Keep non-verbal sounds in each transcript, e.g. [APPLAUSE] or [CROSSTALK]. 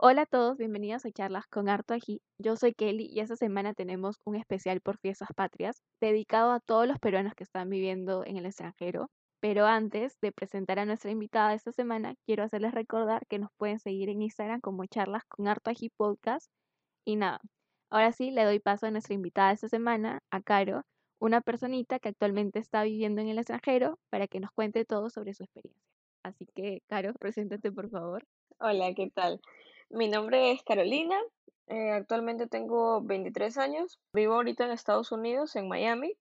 Hola a todos, bienvenidos a Charlas con Harto Ají. Yo soy Kelly y esta semana tenemos un especial por Fiestas Patrias dedicado a todos los peruanos que están viviendo en el extranjero. Pero antes de presentar a nuestra invitada esta semana, quiero hacerles recordar que nos pueden seguir en Instagram como Charlas con Harto Ají Podcast. Y nada, ahora sí le doy paso a nuestra invitada esta semana, a Caro, una personita que actualmente está viviendo en el extranjero, para que nos cuente todo sobre su experiencia. Así que, Caro, preséntate por favor. Hola, ¿qué tal? Mi nombre es Carolina, eh, actualmente tengo 23 años, vivo ahorita en Estados Unidos, en Miami.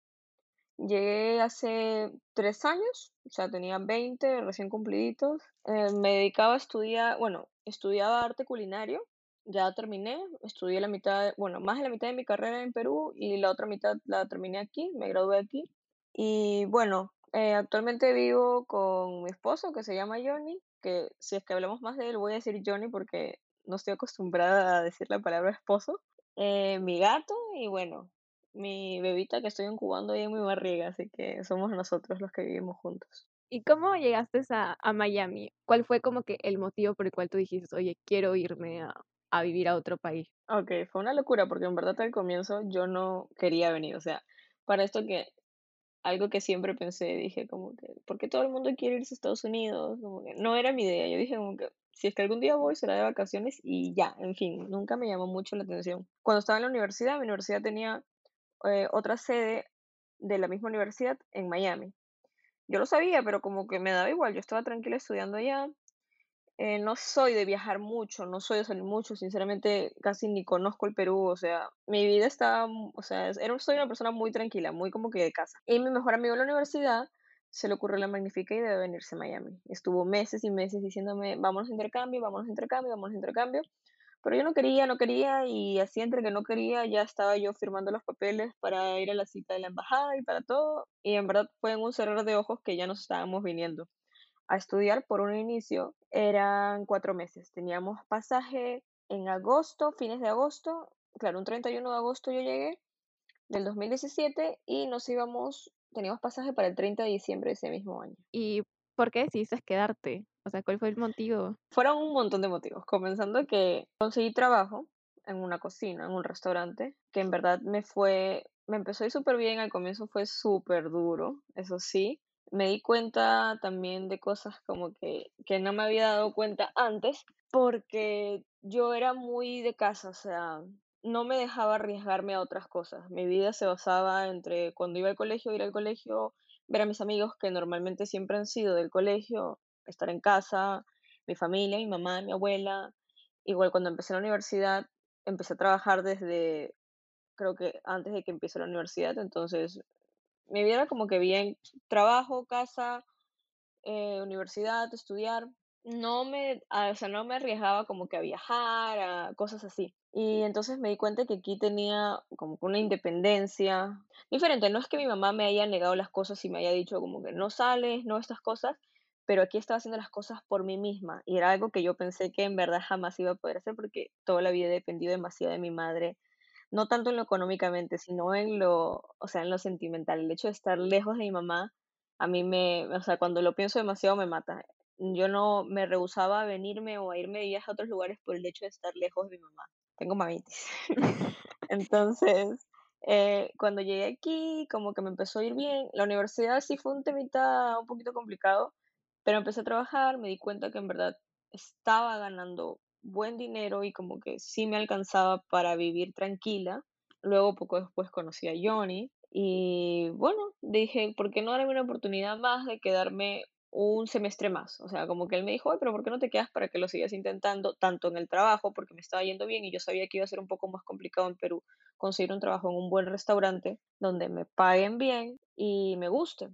Llegué hace tres años, o sea, tenía 20 recién cumpliditos. Eh, me dedicaba a estudiar, bueno, estudiaba arte culinario, ya terminé, estudié la mitad, bueno, más de la mitad de mi carrera en Perú y la otra mitad la terminé aquí, me gradué aquí. Y bueno, eh, actualmente vivo con mi esposo que se llama Johnny, que si es que hablamos más de él voy a decir Johnny porque no estoy acostumbrada a decir la palabra esposo. Eh, mi gato y bueno, mi bebita que estoy incubando ahí en mi barriga, así que somos nosotros los que vivimos juntos. ¿Y cómo llegaste a, a Miami? ¿Cuál fue como que el motivo por el cual tú dijiste, oye, quiero irme a, a vivir a otro país? Ok, fue una locura porque en verdad al comienzo yo no quería venir, o sea, para esto que algo que siempre pensé, dije como que, ¿por qué todo el mundo quiere irse a Estados Unidos? Como que no era mi idea, yo dije como que, si es que algún día voy, será de vacaciones y ya, en fin, nunca me llamó mucho la atención. Cuando estaba en la universidad, mi universidad tenía eh, otra sede de la misma universidad en Miami. Yo lo sabía, pero como que me daba igual, yo estaba tranquila estudiando allá. Eh, no soy de viajar mucho, no soy de salir mucho, sinceramente casi ni conozco el Perú, o sea, mi vida estaba, o sea, era, soy una persona muy tranquila, muy como que de casa. Y mi mejor amigo de la universidad se le ocurrió la magnífica idea de venirse a Miami. Estuvo meses y meses diciéndome, vámonos a intercambio, vámonos a intercambio, vámonos a intercambio. Pero yo no quería, no quería y así entre que no quería ya estaba yo firmando los papeles para ir a la cita de la embajada y para todo. Y en verdad fue en un cerrar de ojos que ya nos estábamos viniendo a estudiar por un inicio eran cuatro meses. Teníamos pasaje en agosto, fines de agosto, claro, un 31 de agosto yo llegué del 2017 y nos íbamos, teníamos pasaje para el 30 de diciembre de ese mismo año. ¿Y por qué decidiste quedarte? O sea, ¿cuál fue el motivo? Fueron un montón de motivos, comenzando que conseguí trabajo en una cocina, en un restaurante, que en verdad me fue, me empezó a ir súper bien, al comienzo fue súper duro, eso sí, me di cuenta también de cosas como que, que no me había dado cuenta antes, porque yo era muy de casa, o sea, no me dejaba arriesgarme a otras cosas. Mi vida se basaba entre cuando iba al colegio, ir al colegio, ver a mis amigos que normalmente siempre han sido del colegio, estar en casa, mi familia, mi mamá, mi abuela. Igual cuando empecé la universidad, empecé a trabajar desde, creo que antes de que empiece la universidad, entonces mi vida era como que bien trabajo, casa, eh, universidad, estudiar. No me, ah, o sea, no me arriesgaba como que a viajar, a cosas así. Y entonces me di cuenta que aquí tenía como una independencia diferente. No es que mi mamá me haya negado las cosas y me haya dicho como que no sales, no estas cosas, pero aquí estaba haciendo las cosas por mí misma. Y era algo que yo pensé que en verdad jamás iba a poder hacer porque toda la vida he dependido demasiado de mi madre no tanto en lo económicamente, sino en lo, o sea, en lo sentimental. El hecho de estar lejos de mi mamá, a mí me, o sea, cuando lo pienso demasiado me mata. Yo no me rehusaba a venirme o a irme de viaje a otros lugares por el hecho de estar lejos de mi mamá. Tengo mamitis. [LAUGHS] Entonces, eh, cuando llegué aquí, como que me empezó a ir bien. La universidad sí fue un temita un poquito complicado, pero empecé a trabajar, me di cuenta que en verdad estaba ganando buen dinero y como que sí me alcanzaba para vivir tranquila. Luego poco después conocí a Johnny y bueno, dije, ¿por qué no darme una oportunidad más de quedarme un semestre más? O sea, como que él me dijo, pero ¿por qué no te quedas para que lo sigas intentando tanto en el trabajo, porque me estaba yendo bien y yo sabía que iba a ser un poco más complicado en Perú conseguir un trabajo en un buen restaurante donde me paguen bien y me guste.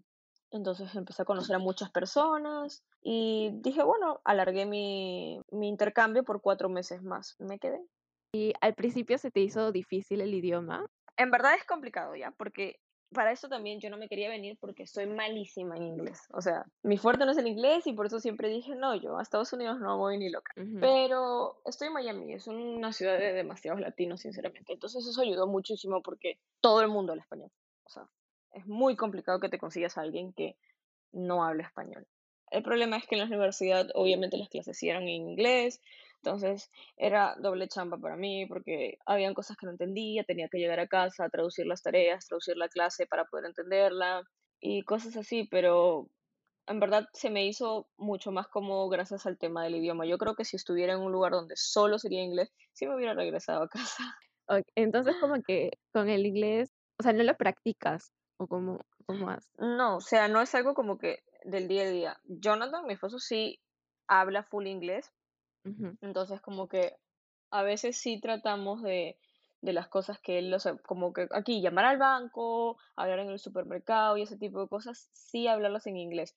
Entonces empecé a conocer a muchas personas y dije, bueno, alargué mi, mi intercambio por cuatro meses más. Me quedé. ¿Y al principio se te hizo difícil el idioma? En verdad es complicado ya, porque para eso también yo no me quería venir porque soy malísima en inglés. O sea, mi fuerte no es el inglés y por eso siempre dije, no, yo a Estados Unidos no voy ni loca. Pero estoy en Miami, es una ciudad de demasiados latinos, sinceramente. Entonces eso ayudó muchísimo porque todo el mundo habla español. O sea, es muy complicado que te consigas a alguien que no hable español. El problema es que en la universidad obviamente las clases sí eran en inglés, Entonces era doble chamba para mí porque habían cosas que no entendía, tenía que llegar a casa, traducir las tareas, traducir la clase para poder entenderla y cosas así, pero en verdad se me hizo mucho más cómodo gracias al tema del idioma. Yo creo que si estuviera en un lugar donde solo sería inglés, sí me hubiera regresado a casa. Entonces como [LAUGHS] que con el inglés, o sea, no lo practicas o cómo, cómo haces. No, o sea, no es algo como que del día a día. Jonathan, mi esposo, sí habla full inglés, Entonces como que a veces sí tratamos de, de las cosas que él, o sea, como que aquí llamar al banco, hablar en el supermercado y ese tipo de cosas, sí hablarlas en inglés.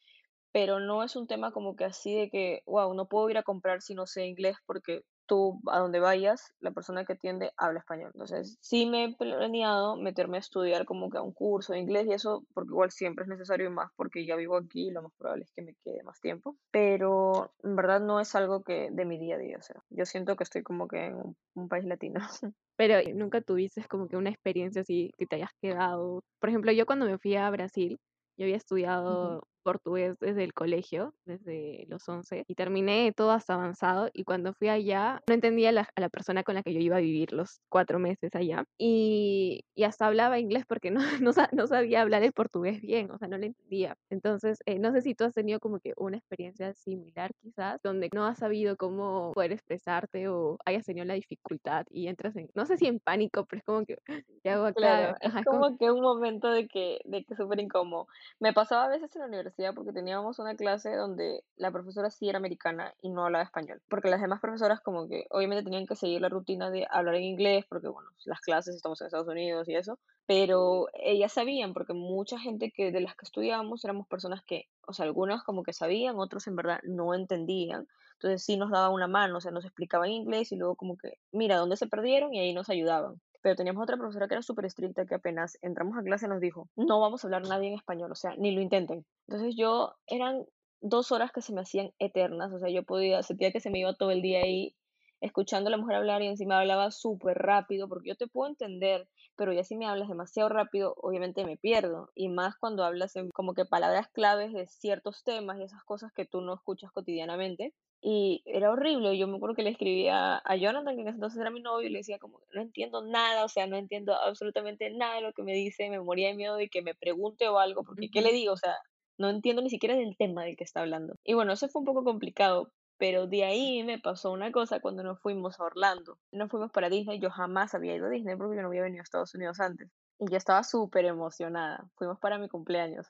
pero no es un tema como que así de que, wow, no puedo ir a comprar si no sé inglés porque tú a donde vayas, la persona que atiende habla español. Entonces, sí me he planeado meterme a estudiar como que a un curso de inglés y eso, porque igual siempre es necesario y más porque ya vivo aquí y lo más probable es que me quede más tiempo. Pero en verdad no es algo que de mi día a día, o sea, yo siento que estoy como que en un, un país latino. [LAUGHS] Pero nunca tuviste como que una experiencia así que te hayas quedado. Por ejemplo, yo cuando me fui a Brasil, yo había estudiado portugués desde el colegio, desde los 11, y terminé todo hasta avanzado. Y cuando fui allá, no entendía a la, a la persona con la que yo iba a vivir los cuatro meses allá. Y, y hasta hablaba inglés porque no, [LAUGHS] no, no sabía hablar el portugués bien, o sea, no lo entendía. Entonces, eh, no sé si tú has tenido como que una experiencia similar quizás, donde no has sabido cómo poder expresarte o hayas tenido la dificultad y entras en, no sé si en pánico, pero es como que, [LAUGHS] ¿qué hago acá? Claro, es como, como que un momento de que, de que súper incómodo. Me pasaba a veces en la universidad porque teníamos una clase donde la profesora sí era americana y no hablaba español, porque las demás profesoras como que obviamente tenían que seguir la rutina de hablar en inglés, porque bueno, las clases estamos en Estados Unidos y eso, pero ellas sabían, porque mucha gente que de las que estudiábamos éramos personas que, o sea, algunas como que sabían, otros en verdad no entendían. Entonces sí nos daban una mano, o sea, nos explicaban inglés y luego como que, mira, ¿dónde se perdieron? Y ahí nos ayudaban. Pero teníamos otra profesora que era súper estricta, que apenas entramos a clase nos dijo, no vamos a hablar nadie en español, o sea, ni lo intenten. Entonces yo, eran dos horas que se me hacían eternas, o sea, yo podía, sentía que se me iba todo el día ahí escuchando a la mujer hablar y encima hablaba súper rápido, porque yo te puedo entender, pero ya si me hablas demasiado rápido, obviamente me pierdo, y más cuando hablas en como que palabras claves de ciertos temas y esas cosas que tú no escuchas cotidianamente. Y era horrible. Yo me acuerdo que le escribía a Jonathan, que en ese entonces era mi novio, y le decía como, no entiendo nada, o sea, no entiendo absolutamente nada de lo que me dice, me moría de miedo de que me pregunte o algo, porque ¿qué le digo? O sea, no entiendo ni siquiera del tema del que está hablando. Y bueno, eso fue un poco complicado, pero de ahí me pasó una cosa cuando nos fuimos a Orlando. Nos fuimos para Disney, yo jamás había ido a Disney porque yo no había venido a Estados Unidos antes. Y yo estaba súper emocionada. Fuimos para mi cumpleaños.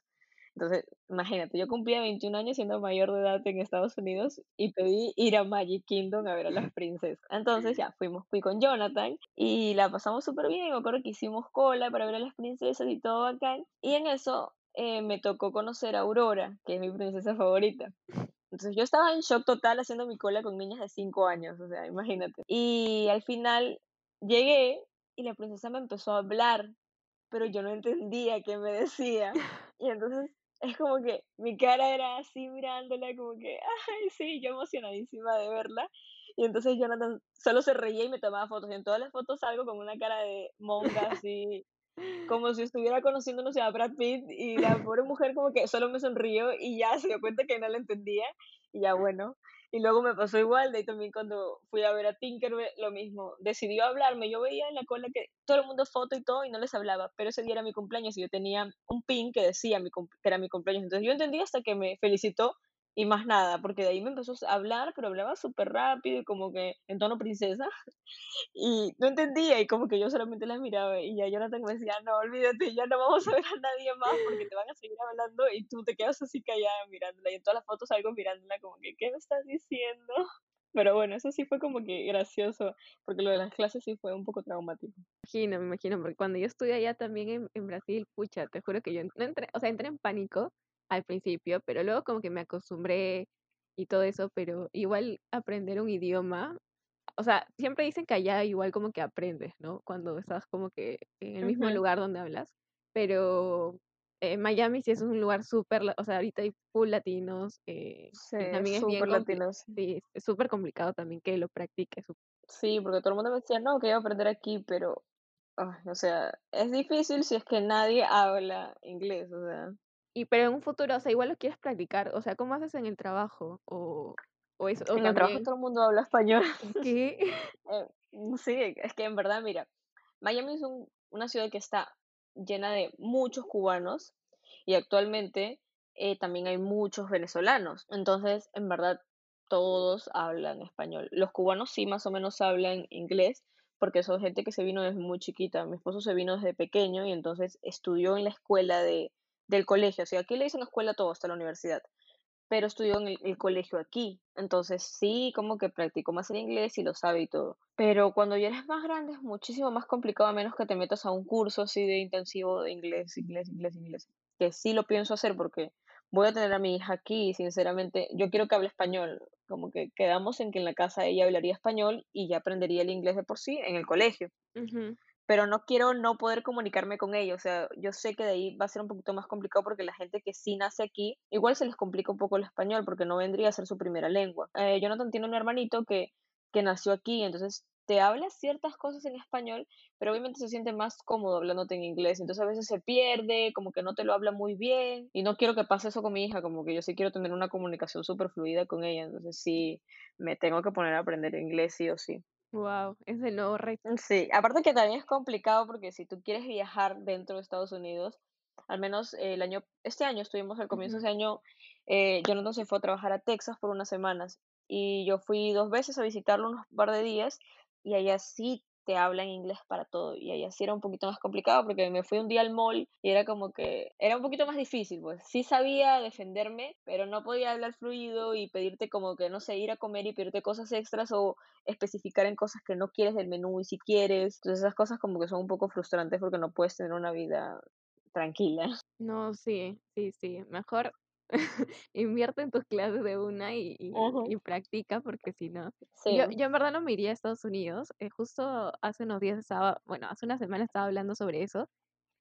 Entonces, imagínate, yo cumplía 21 años siendo mayor de edad en Estados Unidos y pedí ir a Magic Kingdom a ver a las [LAUGHS] princesas. Entonces ya fuimos, fui con Jonathan y la pasamos súper bien. Me acuerdo que hicimos cola para ver a las princesas y todo bacán. Y en eso eh, me tocó conocer a Aurora, que es mi princesa favorita. Entonces yo estaba en shock total haciendo mi cola con niñas de 5 años, o sea, imagínate. Y al final llegué y la princesa me empezó a hablar pero yo no entendía qué me decía. [LAUGHS] Y entonces es como que mi cara era así mirándola, como que, ay, sí, yo emocionadísima de verla. Y entonces Jonathan solo se reía y me tomaba fotos. Y en todas las fotos salgo con una cara de monga, [LAUGHS] así, como si estuviera conociendo, no sé, a Brad Pitt. Y la pobre mujer como que solo me sonrió y ya se dio cuenta que no la entendía. Y ya bueno. Y luego me pasó igual, de ahí también cuando fui a ver a Tinkerbell, lo mismo, decidió hablarme, yo veía en la cola que todo el mundo foto y todo y no les hablaba, pero ese día era mi cumpleaños y yo tenía un pin que decía mi que era mi cumpleaños, entonces yo entendí hasta que me felicitó y más nada, porque de ahí me empezó a hablar, pero hablaba súper rápido y como que en tono princesa, [LAUGHS] y no entendía y como que yo solamente la miraba y ya Jonathan me decía, no, olvídate, ya no vamos a ver a nadie más porque te van a seguir hablando y tú te quedas así callada mirándola y en todas las fotos salgo mirándola como que, ¿qué me estás diciendo? [LAUGHS] Pero bueno, eso sí fue como que gracioso, porque lo de las clases sí fue un poco traumático. imagino, me imagino, porque cuando yo estuve allá también en, en Brasil, pucha, te juro que yo no entré, o sea, entré en pánico al principio, pero luego como que me acostumbré y todo eso, pero igual aprender un idioma, o sea, siempre dicen que allá igual como que aprendes, ¿no? Cuando estás como que en el mismo lugar donde hablas, pero eh, Miami sí es un lugar súper, o sea, ahorita hay full latinos eh, Sí, también es bien súper complicado, latino, sí. es súper complicado también que lo practiques. Sí, porque todo el mundo me decía, no, que iba a aprender aquí, pero, ay, o sea, es difícil si es que nadie habla inglés, o sea. Y pero en un futuro, o sea, igual lo quieres practicar, o sea, ¿cómo haces en el trabajo? O, o eso, o En el trabajo todo el mundo habla español. [LAUGHS] ¿qué? Eh, mm, sí, es que en verdad, mira, Miami es un- una ciudad que está llena de muchos cubanos y actualmente eh, también hay muchos venezolanos. Entonces, en verdad, todos hablan español. Los cubanos sí más o menos hablan inglés porque son gente que se vino desde muy chiquita. Mi esposo se vino desde pequeño y entonces estudió en la escuela de, del colegio. O sea, aquí le dicen escuela todo hasta la universidad pero estudió en el, el colegio aquí. Entonces sí, como que practicó más el inglés y lo sabe y todo. Pero cuando ya eres más grande es muchísimo más complicado a menos que te metas a un curso así de intensivo de inglés, inglés, inglés, inglés. Que sí lo pienso hacer porque voy a tener a mi hija aquí y sinceramente yo quiero que hable español. Como que quedamos en que en la casa ella hablaría español y ya aprendería el inglés de por sí en el colegio Ujú, pero no quiero no poder comunicarme con ellos. O sea, yo sé que de ahí va a ser un poquito más complicado porque la gente que sí nace aquí, igual se les complica un poco el español porque no vendría a ser su primera lengua. Eh, Jonathan tiene un hermanito que, que nació aquí, entonces te habla ciertas cosas en español, pero obviamente se siente más cómodo hablándote en inglés. Entonces a veces se pierde, como que no te lo habla muy bien. Y no quiero que pase eso con mi hija, como que yo sí quiero tener una comunicación súper fluida con ella. Entonces sí, me tengo que poner a aprender inglés sí o sí. Wow, es el nuevo reto. Mm, Sí, aparte que también es complicado porque si tú quieres viajar dentro de Estados Unidos, al menos eh, el año, este año estuvimos al comienzo de Ujú. ese año, eh, Jonathan se fue a trabajar a Texas por unas semanas y yo fui dos veces a visitarlo unos par de días y allá sí te hablan inglés para todo y allá sí era un poquito más complicado porque me fui un día al mall y era como que era un poquito más difícil, pues sí sabía defenderme, pero no podía hablar fluido y pedirte como que, no sé, ir a comer y pedirte cosas extras o especificar en cosas que no quieres del menú y si quieres. Entonces esas cosas como que son un poco frustrantes porque no puedes tener una vida tranquila. No, sí, sí, sí. Mejor [LAUGHS] invierte en tus clases de una y, y, y practica, porque si no. Yo, Sí, yo en verdad no me iría a Estados Unidos. eh, justo hace unos días estaba, bueno, hace una semana estaba hablando sobre eso,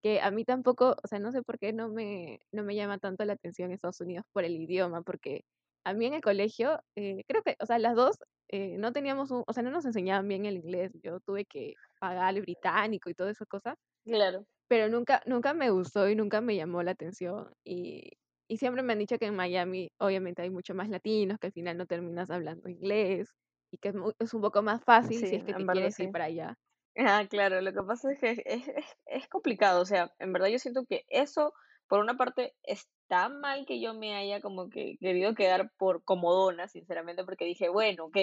que a mí tampoco, o sea, no sé por qué no me, no me llama tanto la atención Estados Unidos por el idioma, porque a mí en el colegio, eh, creo que, o sea, las dos eh, no teníamos un, o sea, no nos enseñaban bien el inglés. Yo tuve que pagar el británico y todas esas cosas claro. pero nunca nunca me gustó y nunca me llamó la atención, y y siempre me han dicho que en Miami, obviamente, hay mucho más latinos, que al final no terminas hablando inglés, y que es es un poco más fácil Sí, si es que te quieres ir sí. para allá. Ah, claro, lo que pasa es que es, es, es complicado, o sea, en verdad yo siento que eso, por una parte, está mal que yo me haya como que querido quedar por comodona, sinceramente, porque dije, bueno, ok,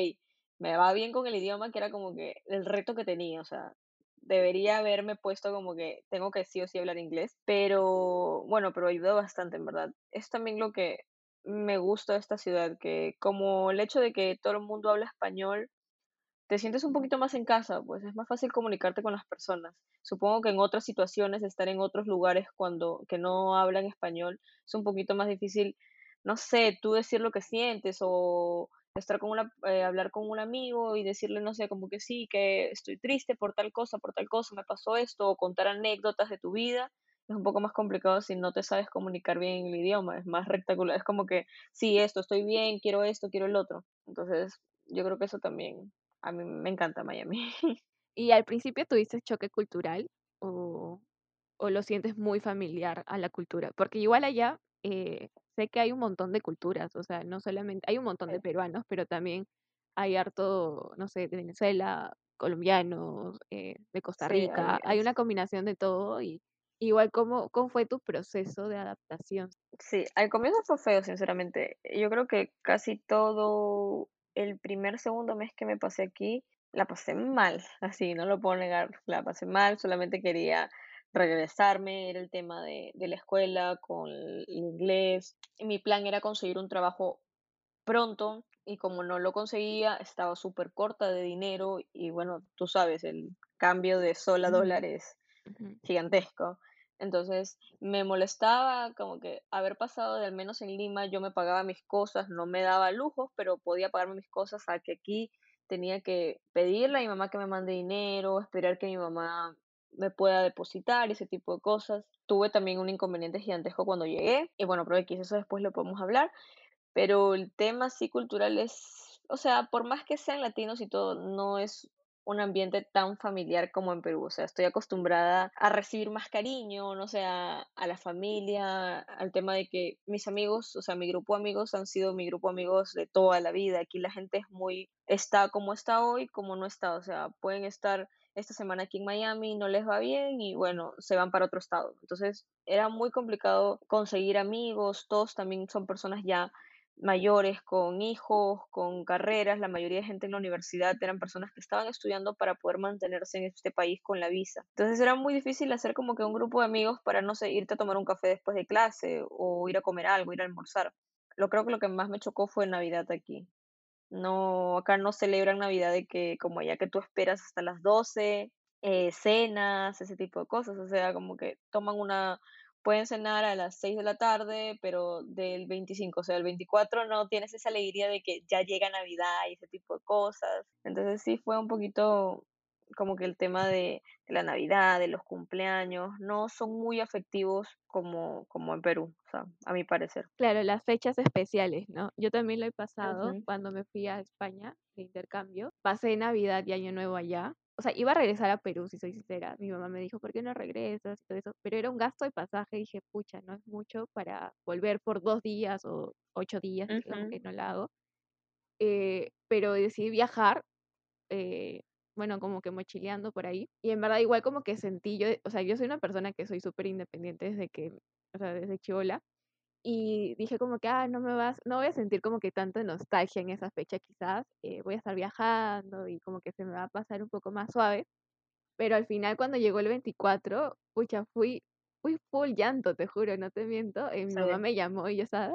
me va bien con el idioma, que era como que el reto que tenía, o sea, debería haberme puesto como que tengo que sí o sí hablar inglés, pero bueno, pero ayudó bastante, en verdad. Es también lo que me gusta de esta ciudad, que como el hecho de que todo el mundo habla español, te sientes un poquito más en casa, pues es más fácil comunicarte con las personas. Supongo que en otras situaciones, estar en otros lugares cuando que no hablan español es un poquito más difícil, no sé, tú decir lo que sientes o estar con una, eh, hablar con un amigo y decirle, no sé, como que sí, que estoy triste por tal cosa, por tal cosa, me pasó esto, o contar anécdotas de tu vida. Es un poco más complicado si no te sabes comunicar bien en el idioma, es más rectangular, es como que, sí, esto, estoy bien, quiero esto, quiero el otro. Entonces, yo creo que eso también a mí me encanta Miami. [LAUGHS] ¿Y al principio tuviste choque cultural o o lo sientes muy familiar a la cultura? Porque igual allá, eh, sé que hay un montón de culturas, o sea, no solamente hay un montón de peruanos, pero también hay harto, no sé, de Venezuela, colombianos, eh, de Costa Rica, hay una combinación de todo y igual, ¿cómo cómo fue tu proceso de adaptación? sí, al comienzo fue feo, sinceramente. Yo creo que casi todo el primer, segundo mes que me pasé aquí, la pasé mal, [LAUGHS] así, no lo puedo negar, la pasé mal, solamente quería regresarme, era el tema de de la escuela con el inglés, y mi plan era conseguir un trabajo pronto, y como no lo conseguía, estaba súper corta de dinero, y bueno, tú sabes, el cambio de sol a dólar es gigantesco. Entonces, me molestaba como que haber pasado de al menos en Lima, yo me pagaba mis cosas, no me daba lujos, pero podía pagarme mis cosas, a que aquí tenía que pedirle a mi mamá que me mande dinero, esperar que mi mamá me pueda depositar, ese tipo de cosas. Tuve también un inconveniente gigantesco cuando llegué, y bueno, pero X, eso después lo podemos hablar, pero el tema así cultural es, o sea, por más que sean latinos y todo, no es un ambiente tan familiar como en Perú. O sea, estoy acostumbrada a recibir más cariño, no sé, a, a la familia, al tema de que mis amigos, o sea, mi grupo amigos han sido mi grupo amigos de toda la vida. Aquí la gente es muy, está como está hoy, como no está. O sea, pueden estar esta semana aquí en Miami, no les va bien y bueno, se van para otro estado. Entonces, era muy complicado conseguir amigos, todos también son personas ya mayores, con hijos, con carreras, la mayoría de gente en la universidad eran personas que estaban estudiando para poder mantenerse en este país con la visa. Entonces era muy difícil hacer como que un grupo de amigos para, no sé, irte a tomar un café después de clase o ir a comer algo, ir a almorzar. Lo creo que lo que más me chocó fue Navidad aquí. No, acá no celebran Navidad de que como allá que tú esperas hasta las 12, eh, cenas, ese tipo de cosas. O sea, como que toman una, pueden cenar a las 6 de la tarde, pero del 25, o sea, el 24 no tienes esa alegría de que ya llega Navidad y ese tipo de cosas. Entonces sí fue un poquito como que el tema de, de la Navidad, de los cumpleaños, no son muy afectivos como, como en Perú, o sea, a mi parecer. Claro, las fechas especiales, ¿no? Yo también lo he pasado cuando me fui a España de intercambio. Pasé Navidad y Año Nuevo allá. O sea, iba a regresar a Perú, si soy sincera. Mi mamá me dijo, ¿por qué no regresas? Y todo eso. Pero era un gasto de pasaje. Y dije, pucha, no es mucho para volver por dos días o ocho días. Como ujú, que no la hago. Eh, pero decidí viajar, eh, bueno, como que mochileando por ahí. Y en verdad, igual como que sentí yo, o sea, yo soy una persona que soy súper independiente desde que, o sea, desde chivola. Y dije como que, ah, no me vas, no voy a sentir como que tanta nostalgia en esa fecha quizás, eh, voy a estar viajando y como que se me va a pasar un poco más suave, pero al final cuando llegó el 24, pucha, fui, fui full llanto, te juro, no te miento, eh, mi mamá me llamó y yo estaba,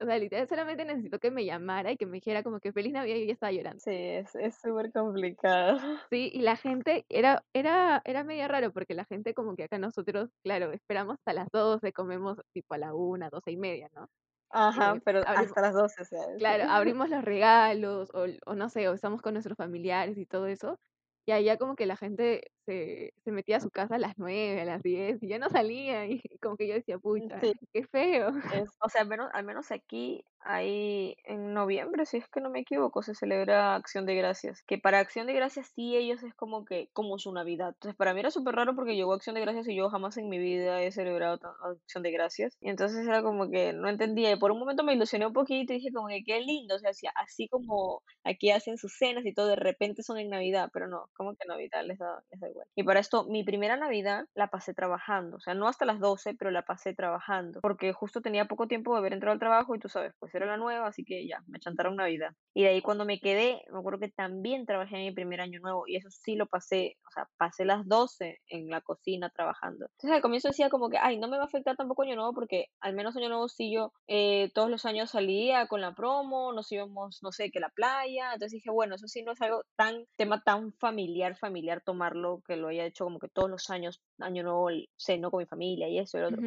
O sea, literal solamente necesito que me llamara y que me dijera como que feliz Navidad y yo ya estaba llorando. Sí, es súper complicado. [LAUGHS] Sí, y la gente era era era medio raro, porque la gente como que acá nosotros, claro, esperamos hasta las 12, comemos tipo a la una, 12 y media, ¿no? Ajá, Eh, pero abrimos hasta las 12, o sea. Claro, abrimos los regalos o o no sé, o estamos con nuestros familiares y todo eso, y allá como que la gente se se metía a su casa a las 9 a las 10 y ya no salía, y [LAUGHS] como que yo decía: "Pucha, Sí. qué feo". Es, o sea, al menos, al menos aquí hay en noviembre, si es que no me equivoco, se celebra Acción de Gracias. Que para Acción de Gracias sí ellos es como que, como su Navidad. Entonces para mí era súper raro porque llegó Acción de Gracias y yo jamás en mi vida he celebrado Acción de Gracias. Y entonces era como que no entendía. Y por un momento me ilusioné un poquito y dije como que qué lindo. O sea, así, así como aquí hacen sus cenas y todo, de repente son en Navidad. Pero no, como que Navidad les da, les da Y para esto, mi primera Navidad la pasé trabajando. O sea, no hasta las 12 pero la pasé trabajando. Porque justo tenía poco tiempo de haber entrado al trabajo y tú sabes, pues era la nueva, así que ya, me chantaron Navidad. Y de ahí cuando me quedé, me acuerdo que también trabajé en mi primer año nuevo y eso sí lo pasé, o sea, pasé las 12 en la cocina trabajando. Entonces al comienzo decía como que, ay, no me va a afectar tampoco año nuevo porque al menos año nuevo sí yo eh, todos los años salía con la promo, nos íbamos, no sé, que la playa. Entonces dije, bueno, eso sí no es algo tan, tema tan familiar, familiar tomarlo, que lo haya hecho como que todos los años, año nuevo, ceno con mi familia y eso y lo otro.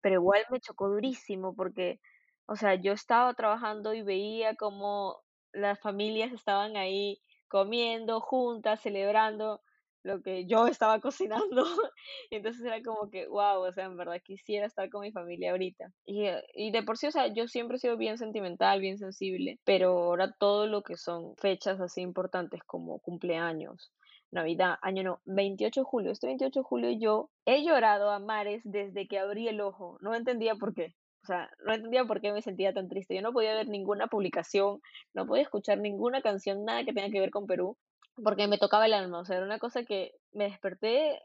Pero igual me chocó durísimo porque, o sea, yo estaba trabajando y veía como las familias estaban ahí comiendo juntas, celebrando lo que yo estaba cocinando. [LAUGHS] Y entonces era como que, wow, o sea, en verdad quisiera estar con mi familia ahorita. Y, eh, y de por sí, o sea, yo siempre he sido bien sentimental, bien sensible, pero ahora todo lo que son fechas así importantes como cumpleaños, Navidad, año no, 28 de julio. Este 28 de julio yo he llorado a mares desde que abrí el ojo. No entendía por qué. O sea, no entendía por qué me sentía tan triste. Yo no podía ver ninguna publicación, no podía escuchar ninguna canción, nada que tenga que ver con Perú, porque me tocaba el alma. O sea, era una cosa que me desperté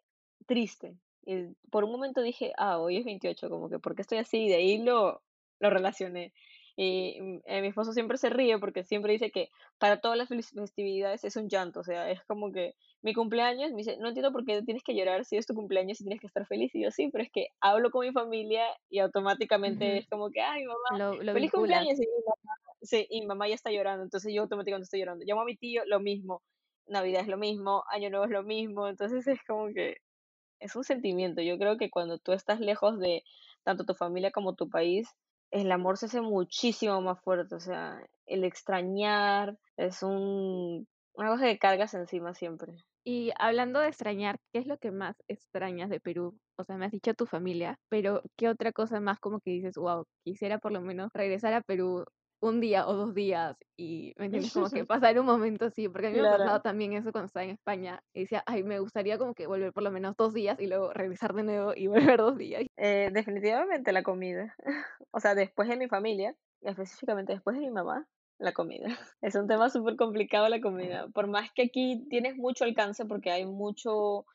triste. Y por un momento dije, ah, hoy es 28, como que, ¿por qué estoy así? Y de ahí lo, lo relacioné. Y mm, eh, mi esposo siempre se ríe porque siempre dice que para todas las festividades es un llanto. O sea, es como que mi cumpleaños, me dice, no entiendo por qué tienes que llorar si es tu cumpleaños y tienes que estar feliz. Y yo sí, pero es que hablo con mi familia y automáticamente es como que, ay, mamá, Lo lo feliz cumpleaños. Y mi mamá, sí, y mi mamá ya está llorando, entonces yo automáticamente estoy llorando. Llamo a mi tío, lo mismo. Navidad es lo mismo, Año Nuevo es lo mismo. Entonces es como que es un sentimiento. Yo creo que cuando tú estás lejos de tanto tu familia como tu país, el amor se hace muchísimo más fuerte. O sea, el extrañar es un, una cosa que cargas encima siempre. Y hablando de extrañar, ¿qué es lo que más extrañas de Perú? O sea, me has dicho tu familia, pero ¿qué otra cosa más como que dices, wow, quisiera por lo menos regresar a Perú un día o dos días y, ¿me entiendes? Como que [LAUGHS] pasar un momento así, porque a mí me ha pasado también eso cuando estaba en España y decía, ay, me gustaría como que volver por lo menos dos días y luego regresar de nuevo y [LAUGHS] volver dos días. Eh, definitivamente la comida. [LAUGHS] O sea, después de mi familia, específicamente después de mi mamá, la comida. Es un tema súper complicado la comida. Por más que aquí tienes mucho alcance porque hay mucho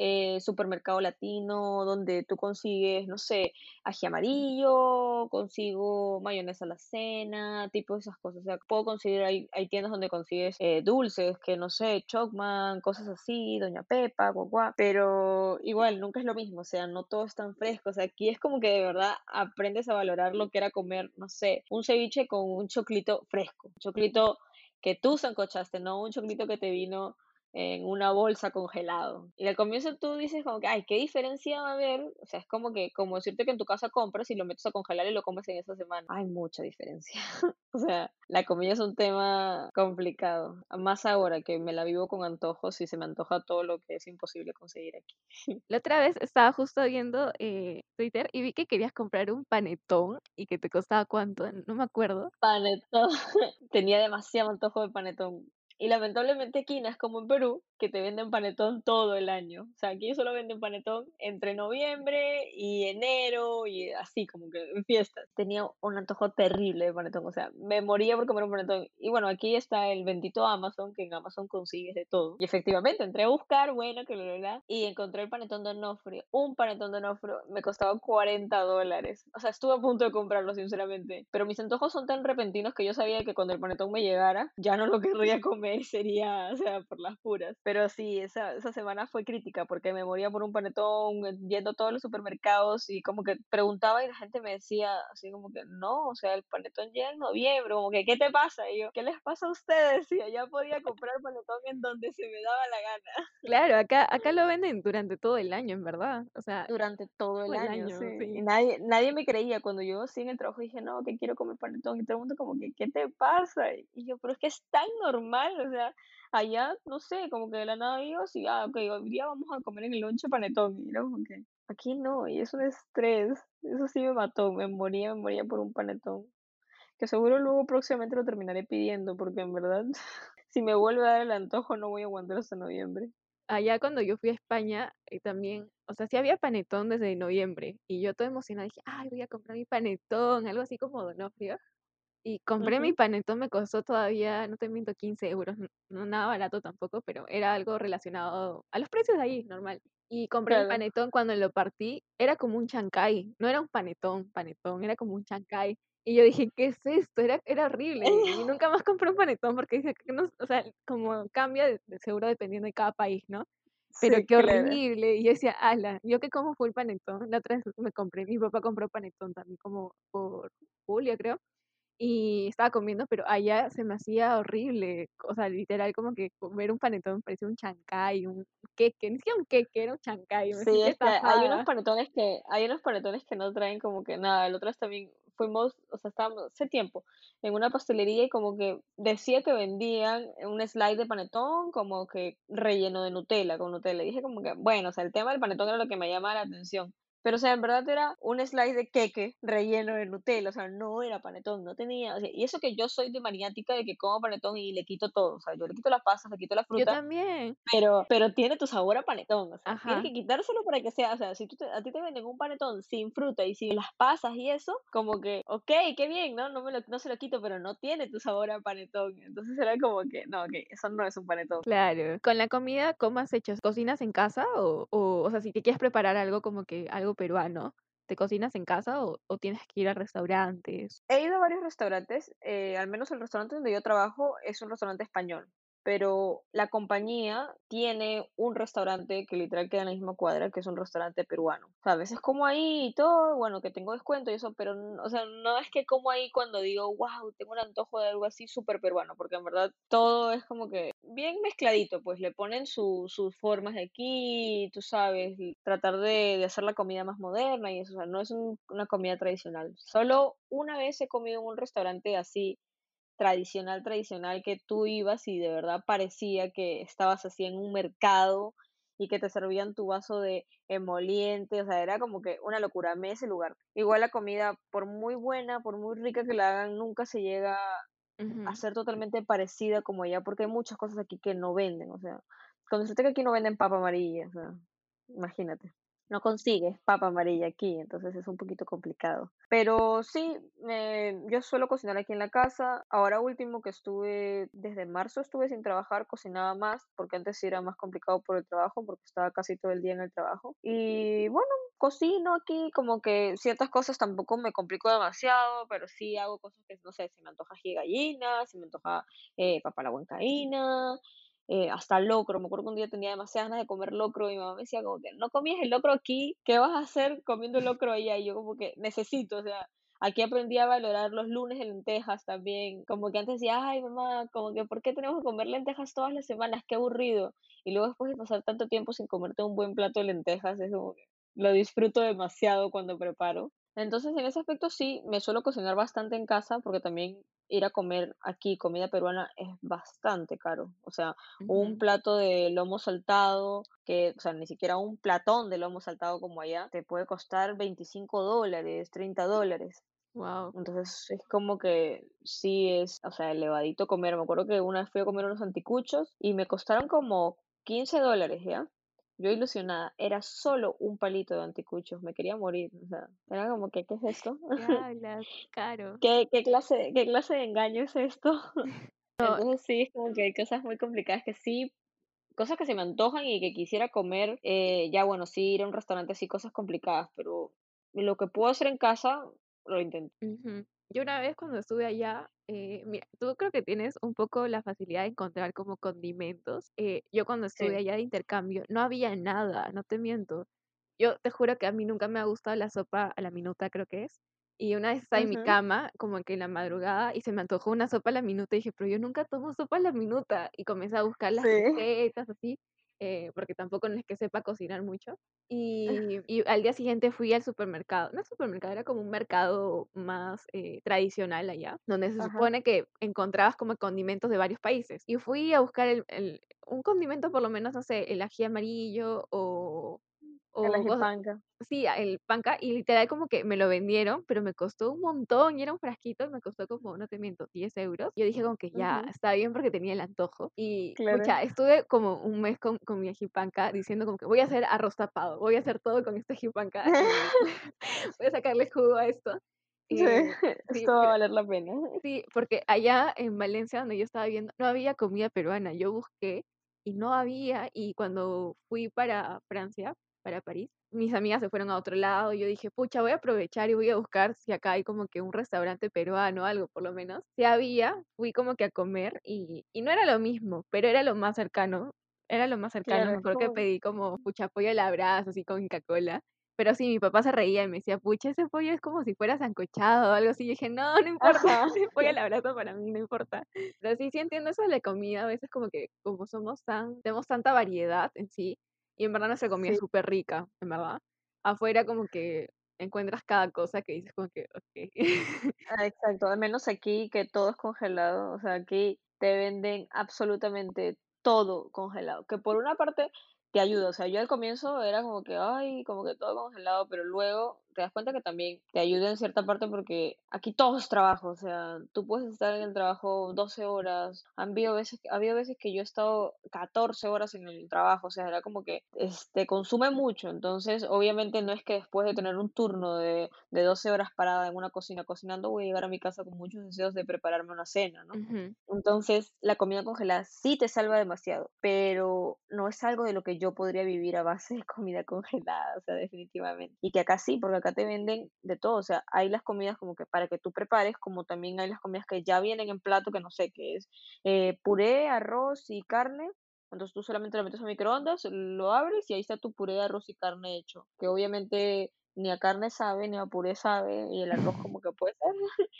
eh, supermercado latino donde tú consigues, no sé, ají amarillo, consigo mayonesa a la cena, tipo esas cosas. O sea, puedo conseguir, hay, hay tiendas donde consigues eh, dulces, que no sé, Chocman, cosas así, Doña Pepa, guagua, pero igual, nunca es lo mismo, o sea, no todo es tan fresco. O sea, aquí es como que de verdad aprendes a valorar lo que era comer, no sé, un ceviche con un choclito fresco, un choclito que tú sancochaste, no un choclito que te vino en una bolsa congelado. Y al comienzo tú dices como que, ay, ¿qué diferencia va a haber? O sea, es como que, como decirte que en tu casa compras y lo metes a congelar y lo comes en esa semana. Hay mucha diferencia. [LAUGHS] o sea, la comida es un tema complicado. Más ahora que me la vivo con antojos y se me antoja todo lo que es imposible conseguir aquí. [LAUGHS] la otra vez estaba justo viendo eh, Twitter y vi que querías comprar un panetón y que te costaba cuánto, no me acuerdo. Panetón. [LAUGHS] Tenía demasiado antojo de panetón. Y lamentablemente aquí no es como en Perú, que te venden panetón todo el año. O sea, aquí solo venden panetón entre noviembre y enero y así, como que en fiestas. Tenía un antojo terrible de panetón, o sea, me moría por comer un panetón. Y bueno, aquí está el bendito Amazon, que en Amazon consigues de todo. Y efectivamente, entré a buscar, bueno, que lo verdad, y encontré el panetón de Onofre. Un panetón de Onofre me costaba 40 dólares. O sea, estuve a punto de comprarlo, sinceramente. Pero mis antojos son tan repentinos que yo sabía que cuando el panetón me llegara, ya no lo querría comer, [LAUGHS] sería, o sea, por las puras. Pero sí, esa, esa semana fue crítica porque me moría por un panetón, eh, yendo a todos los supermercados y como que preguntaba y la gente me decía así como que no, o sea, el panetón llega en noviembre, como que ¿qué te pasa? Y yo, ¿qué les pasa a ustedes? Y allá podía comprar panetón en donde se me daba la gana. Claro, acá, acá lo venden durante todo el año, en verdad. O sea, durante todo el, año, sí. nadie, nadie me creía cuando yo así en el trabajo dije, no, que quiero comer panetón. Y todo el mundo como que, ¿qué te pasa? Y yo, pero es que es tan normal, o sea, allá, no sé, como que de la nada digo, sí, ah, ok, hoy día vamos a comer en el lonche panetón, y como que aquí no, y es un estrés, eso sí me mató, me moría, me moría por un panetón, que seguro luego próximamente lo terminaré pidiendo, porque en verdad, [LAUGHS] si me vuelve a dar el antojo, no voy a aguantar hasta noviembre. Allá cuando yo fui a España, y también, o sea, sí había panetón desde noviembre, y yo toda emocionada dije, ay, voy a comprar mi panetón, algo así como Donofrio. Y compré mi panetón, me costó todavía, no te miento, 15 euros, no nada barato tampoco, pero era algo relacionado a los precios de ahí, normal. Y compré el panetón cuando lo partí, era como un chancay, no era un panetón, panetón, era como un chancay. Y yo dije, ¿qué es esto? Era, era horrible. Y [LAUGHS] nunca más compré un panetón porque dije, que no, o sea, como cambia de, seguro dependiendo de cada país, ¿no? Pero qué horrible. Y yo decía, ala, yo que como fue el panetón, la otra vez me compré, mi papá compró panetón también como por julio, creo y estaba comiendo, pero allá se me hacía horrible, o sea, literal como que comer un panetón parecía un chancay, un queque, ni siquiera un queque, era un chancay. sí, es que hay unos panetones que, hay unos panetones que no traen como que nada, el otro también fuimos, o sea, estábamos hace tiempo en una pastelería y como que decía que vendían un slide de panetón como que relleno de Nutella, con Nutella. Y dije como que, bueno, o sea, el tema del panetón era lo que me llamaba la atención. Pero, o sea, en verdad era un slice de queque relleno de Nutella, o sea, no era panetón, no tenía, o sea, y eso que yo soy de maniática de que como panetón y le quito todo, o sea, yo le quito las pasas, le quito la fruta. Yo también. Pero, pero tiene tu sabor a panetón, o sea, tienes que quitárselo para que sea, o sea, si tú a ti te venden un panetón sin fruta y sin las pasas y eso, como que, ok, qué bien, ¿no? No, me lo, no se lo quito, pero no tiene tu sabor a panetón, entonces era como que, no, ok, eso no es un panetón. Claro. Con la comida, ¿cómo has hecho? ¿Cocinas en casa o, o, o sea, si te quieres preparar algo como que algo peruano? ¿Te cocinas en casa o, tienes que ir a restaurantes? He ido a varios restaurantes, eh, al menos el restaurante donde yo trabajo es un restaurante español pero la compañía tiene un restaurante que literal queda en la misma cuadra, que es un restaurante peruano. O sea, a veces como ahí y todo, bueno, que tengo descuento y eso, pero, o sea, no es que como ahí cuando digo, wow, tengo un antojo de algo así súper peruano, porque en verdad todo es como que bien mezcladito, pues le ponen sus formas de aquí, tú sabes, tratar de, de, hacer la comida más moderna y eso, o sea, no es una comida tradicional. Solo una vez he comido en un restaurante así tradicional, tradicional que tú ibas y de verdad parecía que estabas así en un mercado y que te servían tu vaso de emoliente, o sea, era como que una locura, me ese lugar. Igual la comida, por muy buena, por muy rica que la hagan, nunca se llega a ser totalmente parecida como allá, porque hay muchas cosas aquí que no venden, o sea, con decirte que aquí no venden papa amarilla, o sea, imagínate no consigues papa amarilla aquí, entonces es un poquito complicado. Pero sí, yo suelo cocinar aquí en la casa. Ahora último que estuve, desde marzo estuve sin trabajar, cocinaba más, porque antes era más complicado por el trabajo, porque estaba casi todo el día en el trabajo. Y bueno, cocino aquí, como que ciertas cosas tampoco me complico demasiado, pero sí hago cosas que, no sé, se me antoja ají gallina, se me antoja eh, papa la huancaína, eh, hasta locro. Me acuerdo que un día tenía demasiadas ganas de comer locro y mi mamá me decía como que no comías el locro aquí, ¿qué vas a hacer comiendo el locro allá? Y yo como que necesito, o sea, aquí aprendí a valorar los lunes de lentejas también. Como que antes decía, ay mamá, como que ¿por qué tenemos que comer lentejas todas las semanas? Qué aburrido. Y luego después de pasar tanto tiempo sin comerte un buen plato de lentejas, es como que lo disfruto demasiado cuando preparo. Entonces, en ese aspecto sí, me suelo cocinar bastante en casa porque también ir a comer aquí comida peruana es bastante caro. O sea, un plato de lomo saltado, que, o sea, ni siquiera un platón de lomo saltado como allá, te puede costar 25 dólares, 30 dólares. Wow. Entonces es como que sí es, o sea, elevadito comer. Me acuerdo que una vez fui a comer unos anticuchos y me costaron como 15 dólares, ¿ya? Yo ilusionada, era solo un palito de anticuchos, me quería morir, o sea, era como que, ¿qué es esto? [LAUGHS] ¿Qué Caro. ¿Qué, qué, clase, ¿Qué clase de engaño es esto? [LAUGHS] Entonces sí, es como que hay cosas muy complicadas que sí, cosas que se me antojan y que quisiera comer, eh, ya bueno, sí ir a un restaurante, sí, cosas complicadas, pero lo que puedo hacer en casa, lo intento. Yo una vez cuando estuve allá, eh, mira, tú creo que tienes un poco la facilidad de encontrar como condimentos. Eh, yo cuando estuve allá de intercambio no había nada, no te miento. Yo te juro que a mí nunca me ha gustado la sopa a la minuta, creo que es. Y una vez estaba en mi cama, como que en la madrugada, y se me antojó una sopa a la minuta, y dije, pero yo nunca tomo sopa a la minuta. Y comencé a buscar las recetas, así. Eh, porque tampoco no es que sepa cocinar mucho. Y, y, al día siguiente fui al supermercado. No supermercado, era como un mercado más eh, tradicional allá, donde se supone que encontrabas como condimentos de varios países. Y fui a buscar el, el, un condimento, por lo menos, no sé, el ají amarillo o el ají panca. Sí, el panca, y literal como que me lo vendieron, pero me costó un montón, y era un frasquito, y me costó como, no te miento, 10 euros. Yo dije como que ya, está bien porque tenía el antojo. Y, claro. estuve como un mes con, con mi panca diciendo como que voy a hacer arroz tapado, voy a hacer todo con este panca [LAUGHS] [LAUGHS] voy a sacarle jugo a esto. Sí, [LAUGHS] esto va a valer la pena. Sí, porque allá en Valencia, donde yo estaba viendo, no había comida peruana. Yo busqué y no había, y cuando fui para Francia, para París. Mis amigas se fueron a otro lado y yo dije, pucha, voy a aprovechar y voy a buscar si acá hay como que un restaurante peruano, algo por lo menos. Si había, fui como que a comer y, y no era lo mismo, pero era lo más cercano. Era lo más cercano, me acuerdo que pedí como pucha pollo a la brasa, así con Coca-Cola. Pero sí, mi papá se reía y me decía, pucha, ese pollo es como si fuera sancochado o algo así. Y dije, no, no importa, [LAUGHS] ese pollo a la brasa para mí no importa. Pero sí, sí entiendo eso de la comida. A veces como que como somos tan, tenemos tanta variedad en sí, y en verdad se comía súper rica, en verdad. Afuera como que encuentras cada cosa que dices como que, ok. Ah, exacto, al menos aquí que todo es congelado, o sea, aquí te venden absolutamente todo congelado, que por una parte te ayuda, o sea, yo al comienzo era como que, ay, como que todo congelado, pero luego te das cuenta que también te ayuda en cierta parte porque aquí todo es trabajo, o sea, tú puedes estar en el trabajo 12 horas, han habido veces, ha habido veces que yo he estado 14 horas en el trabajo, o sea, era como que este, consume mucho, entonces obviamente no es que después de tener un turno de, de 12 horas parada en una cocina cocinando voy a llegar a mi casa con muchos deseos de prepararme una cena, ¿no? Entonces la comida congelada sí te salva demasiado, pero no es algo de lo que yo podría vivir a base de comida congelada, o sea, definitivamente. Y que acá sí, porque acá te venden de todo, o sea, hay las comidas como que para que tú prepares, como también hay las comidas que ya vienen en plato, que no sé, qué es eh, puré, arroz y carne, entonces tú solamente lo metes a microondas, lo abres y ahí está tu puré de arroz y carne hecho, que obviamente ni a carne sabe, ni a puré sabe, y el arroz como que puede ser, [LAUGHS]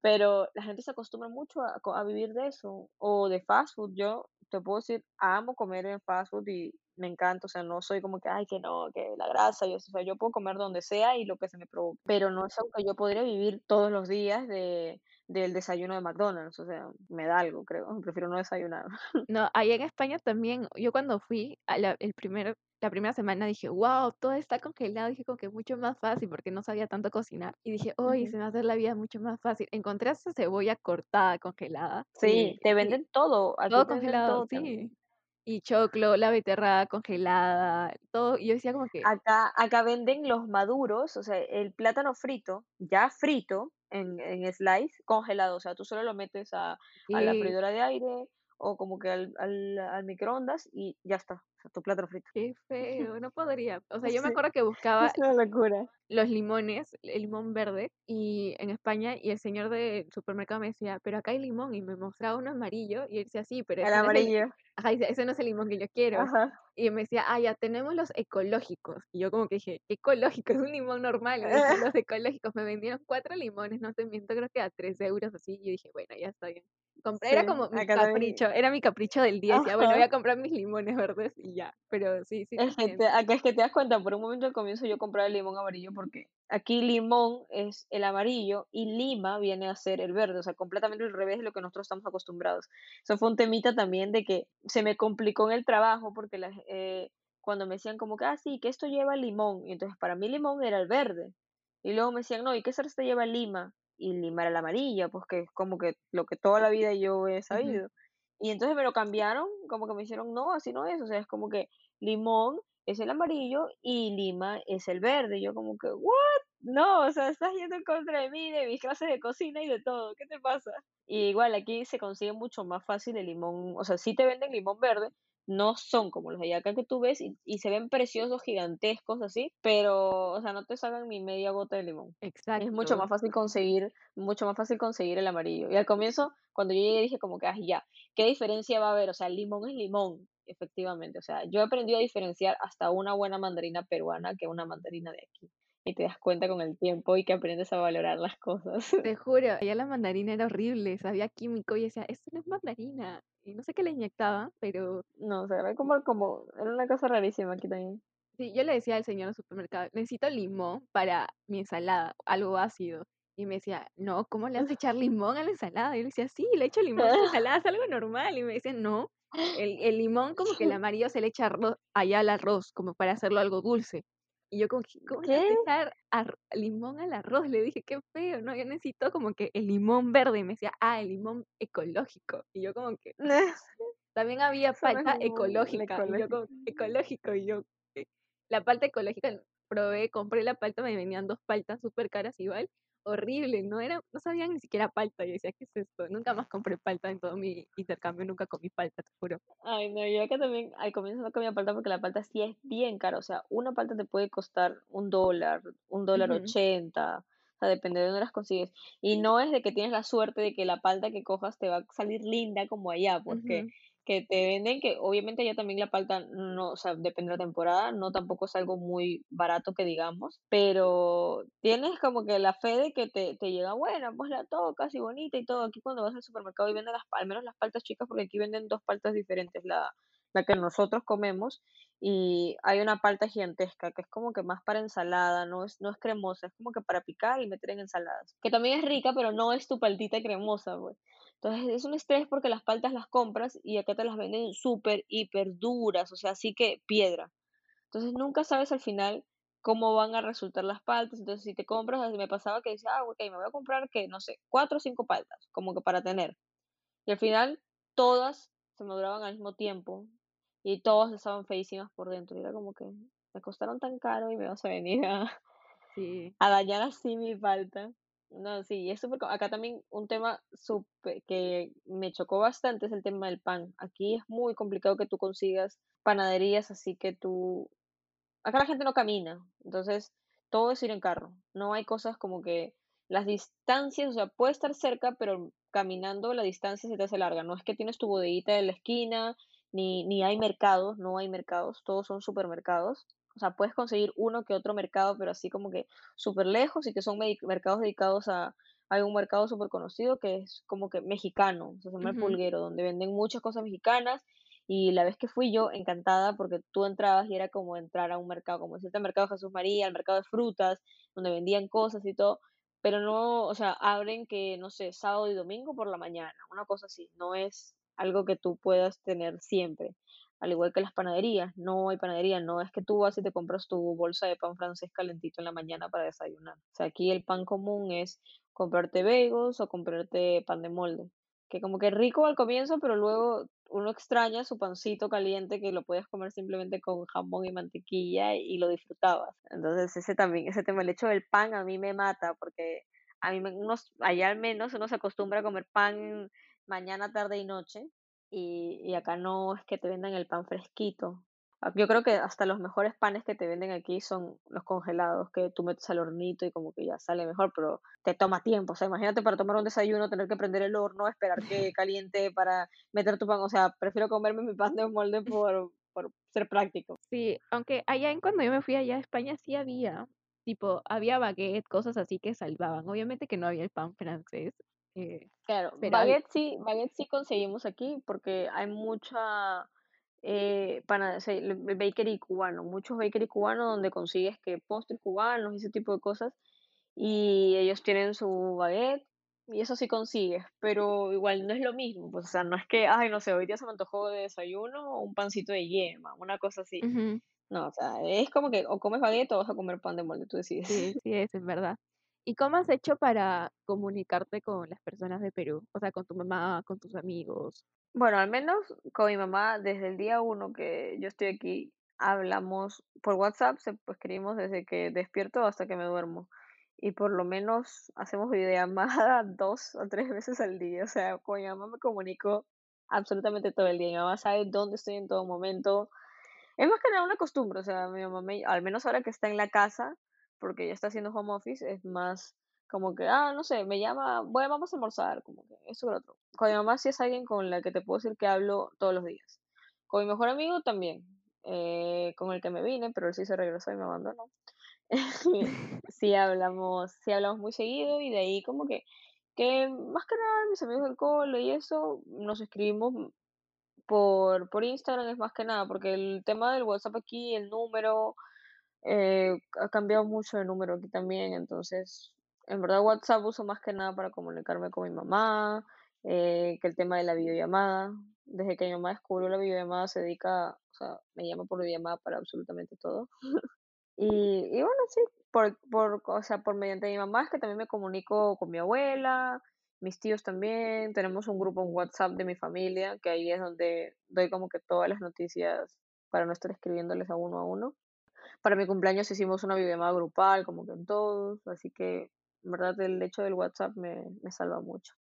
pero la gente se acostumbra mucho a, a vivir de eso, o de fast food, yo te puedo decir, amo comer en fast food y me encanta, o sea, no soy como que, ay, que no, que la grasa, yo, o sea, yo puedo comer donde sea y lo que se me provoque, pero no es algo que yo podría vivir todos los días de, del desayuno de McDonald's, o sea, me da algo, creo, [LAUGHS] prefiero no desayunar. No, ahí en España también, yo cuando fui, a la, el primer la primera semana dije, wow, todo está congelado. Dije como que mucho más fácil porque no sabía tanto cocinar. Y dije, hoy se me va a hacer la vida mucho más fácil. Encontré esa cebolla cortada, congelada. Y Sí, te venden todo, aquí todo congelado, todo sí. también. Y choclo, la beterraga congelada, todo. Y yo decía como que, Acá acá venden los maduros, o sea, el plátano frito, ya frito en en slice, congelado, o sea, tú solo lo metes a a la freidora de aire o como que al al al microondas y ya está, o sea, tu plátano frito. qué feo, no podría. O sea, yo me acuerdo que [LAUGHS] buscaba es una locura. los limones, el limón verde, y en España, y el señor del supermercado me decía, pero acá hay limón, y me mostraba uno amarillo, y él decía, sí, pero El ese no es el, amarillo, ajá, dice, ese no es el limón que yo quiero. ajá. Y me decía, ah, ya tenemos los ecológicos. Y yo como que dije, ¿qué ecológico? Es un limón normal. [LAUGHS] Los ecológicos. Me vendieron cuatro limones, no te miento, creo que a tres euros así. Y yo dije, bueno, ya está bien. Compré, Sí, era como mi también capricho, era mi capricho del día. Decía, bueno, voy a comprar mis limones verdes y ya. Pero sí, sí Es que te entiendo. acá es que te das cuenta, por un momento al comienzo yo compraba el limón amarillo porque aquí limón es el amarillo y lima viene a ser el verde, o sea, completamente al revés de lo que nosotros estamos acostumbrados. Eso fue un temita también de que se me complicó en el trabajo porque las, eh, cuando me decían como que, ah, sí, que esto lleva limón, y entonces para mí limón era el verde. Y luego me decían, no, ¿y qué salsa lleva lima? Y lima era la amarilla, pues que es como que lo que toda la vida yo he sabido. Y entonces me lo cambiaron, como que me hicieron, no, así no es, o sea, es como que limón es el amarillo y lima es el verde. Y yo como que, ¿what? No, o sea, estás yendo en contra de mí, de mis clases de cocina y de todo. ¿Qué te pasa? Y igual aquí se consigue mucho más fácil el limón, o sea, sí te venden limón verde, no son como los acá que tú ves y, y se ven preciosos, gigantescos así, pero, o sea, no te sacan ni media gota de limón. Es mucho Exacto. más fácil conseguir, mucho más fácil conseguir el amarillo. Y al comienzo, cuando yo llegué, dije como que, ah, ya, ¿qué diferencia va a haber? O sea, el limón es limón, efectivamente. O sea, yo he aprendido a diferenciar hasta una buena mandarina peruana que una mandarina de aquí. Y te das cuenta con el tiempo y que aprendes a valorar las cosas. [LAUGHS] Te juro, allá la mandarina era horrible, sabía químico y decía, esto no es mandarina. Y no sé qué le inyectaba, pero No, o sea, era como, como, era una cosa rarísima aquí también. Sí, yo le decía al señor del supermercado, necesito limón para mi ensalada, algo ácido. Y me decía, no, ¿cómo le vas a [LAUGHS] echar limón a la ensalada? Y yo le decía, sí, le echo limón a la [LAUGHS] ensalada, es algo normal. Y me decía, no, el, el limón como que el amarillo se le echa arroz- allá al arroz, como para hacerlo algo dulce. Y yo como, que, ¿cómo le ¿Qué? a echar ar- limón al arroz? Le dije, qué feo, no, yo necesito como que el limón verde. Y me decía, ah, el limón ecológico. Y yo como que, [LAUGHS] también había palta ecológica. Y yo como, ecológico. ecológico, y yo, la palta ecológica, probé, compré la palta, me venían dos paltas súper caras igual, horrible, no era, no sabía ni siquiera palta, yo decía, ¿qué es esto? Nunca más compré palta en todo mi intercambio, nunca comí palta, te juro. Ay, no, yo acá también al comienzo no comía palta porque la palta sí es bien cara. O sea, una palta te puede costar un dólar, un dólar ochenta. O sea, depende de dónde las consigues. Y no es de que tienes la suerte de que la palta que cojas te va a salir linda como allá, porque que te venden que obviamente allá también la palta no, o sea, depende de la temporada, no tampoco es algo muy barato que digamos, pero tienes como que la fe de que te, te llega buena, pues la tocas y bonita y todo. Aquí cuando vas al supermercado y venden las, al menos las paltas chicas, porque aquí venden dos paltas diferentes, la, la que nosotros comemos y hay una palta gigantesca que es como que más para ensalada, no es, no es cremosa, es como que para picar y meter en ensaladas, que también es rica, pero no es tu paltita cremosa, pues. Entonces es un estrés porque las paltas las compras y acá te las venden súper, hiper duras, o sea, así que piedra. Entonces nunca sabes al final cómo van a resultar las paltas. Entonces si te compras, me pasaba que decía, ah, ok, me voy a comprar que, no sé, cuatro o cinco paltas, como que para tener. Y al final todas se maduraban al mismo tiempo y todas estaban feísimas por dentro. Y era como que me costaron tan caro y me vas a venir a, Sí, a dañar así mi palta. No, sí, es súper acá también un tema súper que me chocó bastante es el tema del pan. Aquí es muy complicado que tú consigas panaderías, así que tú acá la gente no camina, entonces todo es ir en carro. No hay cosas como que las distancias, o sea, puede estar cerca, pero caminando la distancia se te hace larga. No es que tienes tu bodeguita en la esquina, ni, ni hay mercados, no hay mercados, todos son supermercados. O sea, puedes conseguir uno que otro mercado, pero así como que súper lejos y que son mercados dedicados a... Hay un mercado súper conocido que es como que mexicano, o sea, se llama El Pulguero, donde venden muchas cosas mexicanas y la vez que fui yo, encantada, porque tú entrabas y era como entrar a un mercado, como decirte al mercado Jesús María, al mercado de frutas, donde vendían cosas y todo, pero no, o sea, abren que, no sé, sábado y domingo por la mañana, una cosa así, no es algo que tú puedas tener siempre. Al igual que las panaderías, no hay panadería, no es que tú vas y te compras tu bolsa de pan francés calentito en la mañana para desayunar. O sea, aquí el pan común es comprarte bagels o comprarte pan de molde, que como que rico al comienzo, pero luego uno extraña su pancito caliente que lo puedes comer simplemente con jamón y mantequilla y lo disfrutabas. Entonces ese también, ese tema, el hecho del pan a mí me mata porque a mí me, allá al menos uno se acostumbra a comer pan mañana, tarde y noche y, y acá no es que te vendan el pan fresquito. Ah, yo creo que hasta los mejores panes que te venden aquí son los congelados, que tú metes al hornito y como que ya sale mejor, pero te toma tiempo. O sea, imagínate para tomar un desayuno tener que prender el horno, esperar que [LAUGHS] caliente para meter tu pan. O sea, prefiero comerme mi pan de molde por, por ser práctico. Sí, aunque allá en cuando yo me fui allá a España sí había, tipo, había baguette, cosas así que salvaban. Obviamente que no había el pan francés, eh, claro, baguette sí, baguette sí conseguimos aquí porque hay mucha eh, para el bakery cubano, muchos bakery cubanos donde consigues que postres cubanos y ese tipo de cosas y ellos tienen su baguette y eso sí consigues, pero igual no es lo mismo, pues o sea, no es que, ay, no sé, hoy día se me antojó de desayuno un pancito de yema, una cosa así. No, o sea, es como que o comes baguette o vas a comer pan de molde, tú decides. Sí, sí, eso es verdad. ¿Y cómo has hecho para comunicarte con las personas de Perú? O sea, con tu mamá, con tus amigos. Bueno, al menos con mi mamá, desde el día uno que yo estoy aquí, hablamos por WhatsApp, se, pues, escribimos desde que despierto hasta que me duermo. Y por lo menos hacemos videollamada [LAUGHS] dos o tres veces al día. O sea, con mi mamá me comunico absolutamente todo el día. Mi mamá sabe dónde estoy en todo momento. Es más que nada una costumbre. O sea, mi mamá, al menos ahora que está en la casa, porque ella está haciendo home office, es más como que, ah, no sé, me llama, bueno, vamos a almorzar, como que eso y otro. Con mi mamá sí es alguien con la que te puedo decir que hablo todos los días. Con mi mejor amigo también, eh, con el que me vine, pero él sí se regresó y me abandonó. [LAUGHS] [LAUGHS] sí hablamos, sí hablamos muy seguido y de ahí como que, que más que nada mis amigos del cole y eso, nos escribimos por, por Instagram es más que nada, porque el tema del WhatsApp aquí, el número, eh, ha cambiado mucho el número aquí también, entonces, en verdad WhatsApp uso más que nada para comunicarme con mi mamá, eh, que el tema de la videollamada. Desde que mi mamá descubrió la videollamada se dedica, o sea, me llama por videollamada para absolutamente todo. [LAUGHS] y, y bueno, sí, por, por, o sea, por mediante mi mamá es que también me comunico con mi abuela, mis tíos también, tenemos un grupo en WhatsApp de mi familia, que ahí es donde doy como que todas las noticias para no estar escribiéndoles a uno a uno. Para mi cumpleaños hicimos una videollamada grupal, como que en todos, así que en verdad el hecho del WhatsApp me, me salva mucho.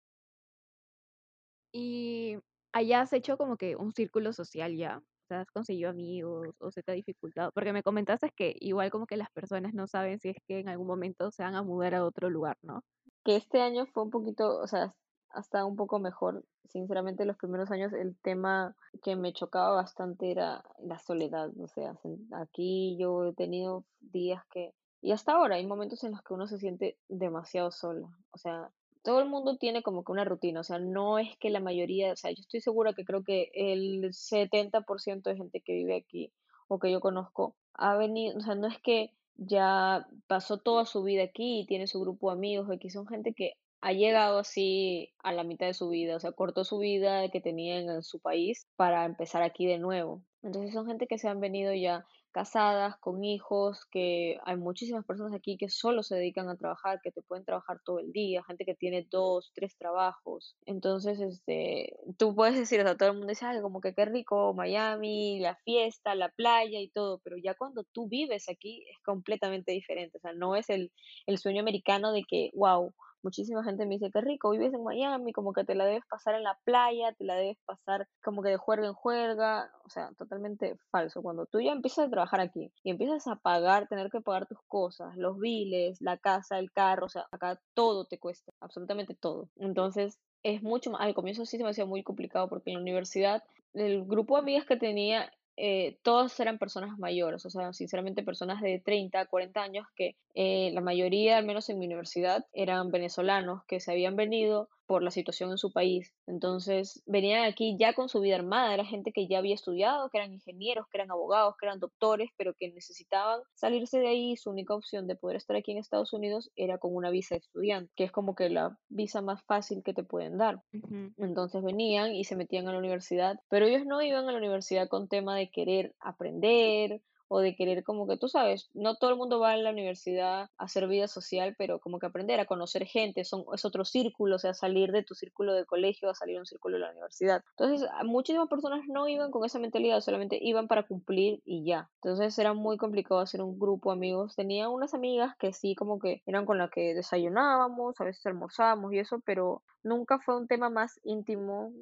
Y allá has hecho como que un círculo social ya, o sea, has conseguido amigos o se te ha dificultado, porque me comentaste que igual como que las personas no saben si es que en algún momento se van a mudar a otro lugar, ¿no? Que este año fue un poquito, o sea, hasta un poco mejor. Sinceramente, los primeros años el tema que me chocaba bastante era la soledad. O sea, aquí yo he tenido días que, y hasta ahora hay momentos en los que uno se siente demasiado solo. O sea, todo el mundo tiene como que una rutina. O sea, no es que la mayoría, o sea, yo estoy segura que creo que el 70% de gente que vive aquí o que yo conozco ha venido, o sea, no es que ya pasó toda su vida aquí y tiene su grupo de amigos, aquí son gente que ha llegado así a la mitad de su vida, o sea, cortó su vida que tenía en su país para empezar aquí de nuevo. Entonces son gente que se han venido ya casadas, con hijos, que hay muchísimas personas aquí que solo se dedican a trabajar, que te pueden trabajar todo el día, gente que tiene dos, tres trabajos. Entonces, este, tú puedes decir, o todo el mundo dice, como que qué rico, Miami, la fiesta, la playa y todo, pero ya cuando tú vives aquí es completamente diferente, o sea, no es el, el sueño americano de que, wow, muchísima gente me dice, qué rico, vives en Miami, como que te la debes pasar en la playa, te la debes pasar como que de juerga en juerga, o sea, totalmente falso. Cuando tú ya empiezas a trabajar aquí y empiezas a pagar, tener que pagar tus cosas, los biles, la casa, el carro, o sea, acá todo te cuesta, absolutamente todo. Entonces, es mucho más, al comienzo sí se me hacía muy complicado porque en la universidad el grupo de amigas que tenía eh, todos eran personas mayores, o sea, sinceramente personas de 30, 40 años que eh, la mayoría, al menos en mi universidad, eran venezolanos que se habían venido por la situación en su país. Entonces venían aquí ya con su vida armada, era gente que ya había estudiado, que eran ingenieros, que eran abogados, que eran doctores, pero que necesitaban salirse de ahí. Su única opción de poder estar aquí en Estados Unidos era con una visa de estudiante, que es como que la visa más fácil que te pueden dar. Entonces venían y se metían a la universidad, pero ellos no iban a la universidad con tema de querer aprender o de querer como que tú sabes, no todo el mundo va a la universidad a hacer vida social, pero como que aprender a conocer gente, son, es otro círculo, o sea, salir de tu círculo de colegio a salir a un círculo de la universidad. Entonces, muchísimas personas no iban con esa mentalidad, solamente iban para cumplir y ya. Entonces era muy complicado hacer un grupo de amigos. Tenía unas amigas que sí como que eran con las que desayunábamos, a veces almorzábamos y eso, pero nunca fue un tema más íntimo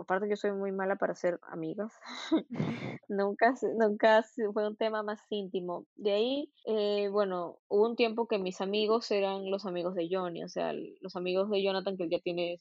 aparte yo soy muy mala para ser amigas, [LAUGHS] nunca, nunca fue un tema más íntimo. De ahí, eh, bueno, hubo un tiempo que mis amigos eran los amigos de Johnny, o sea, los amigos de Jonathan que él ya tiene,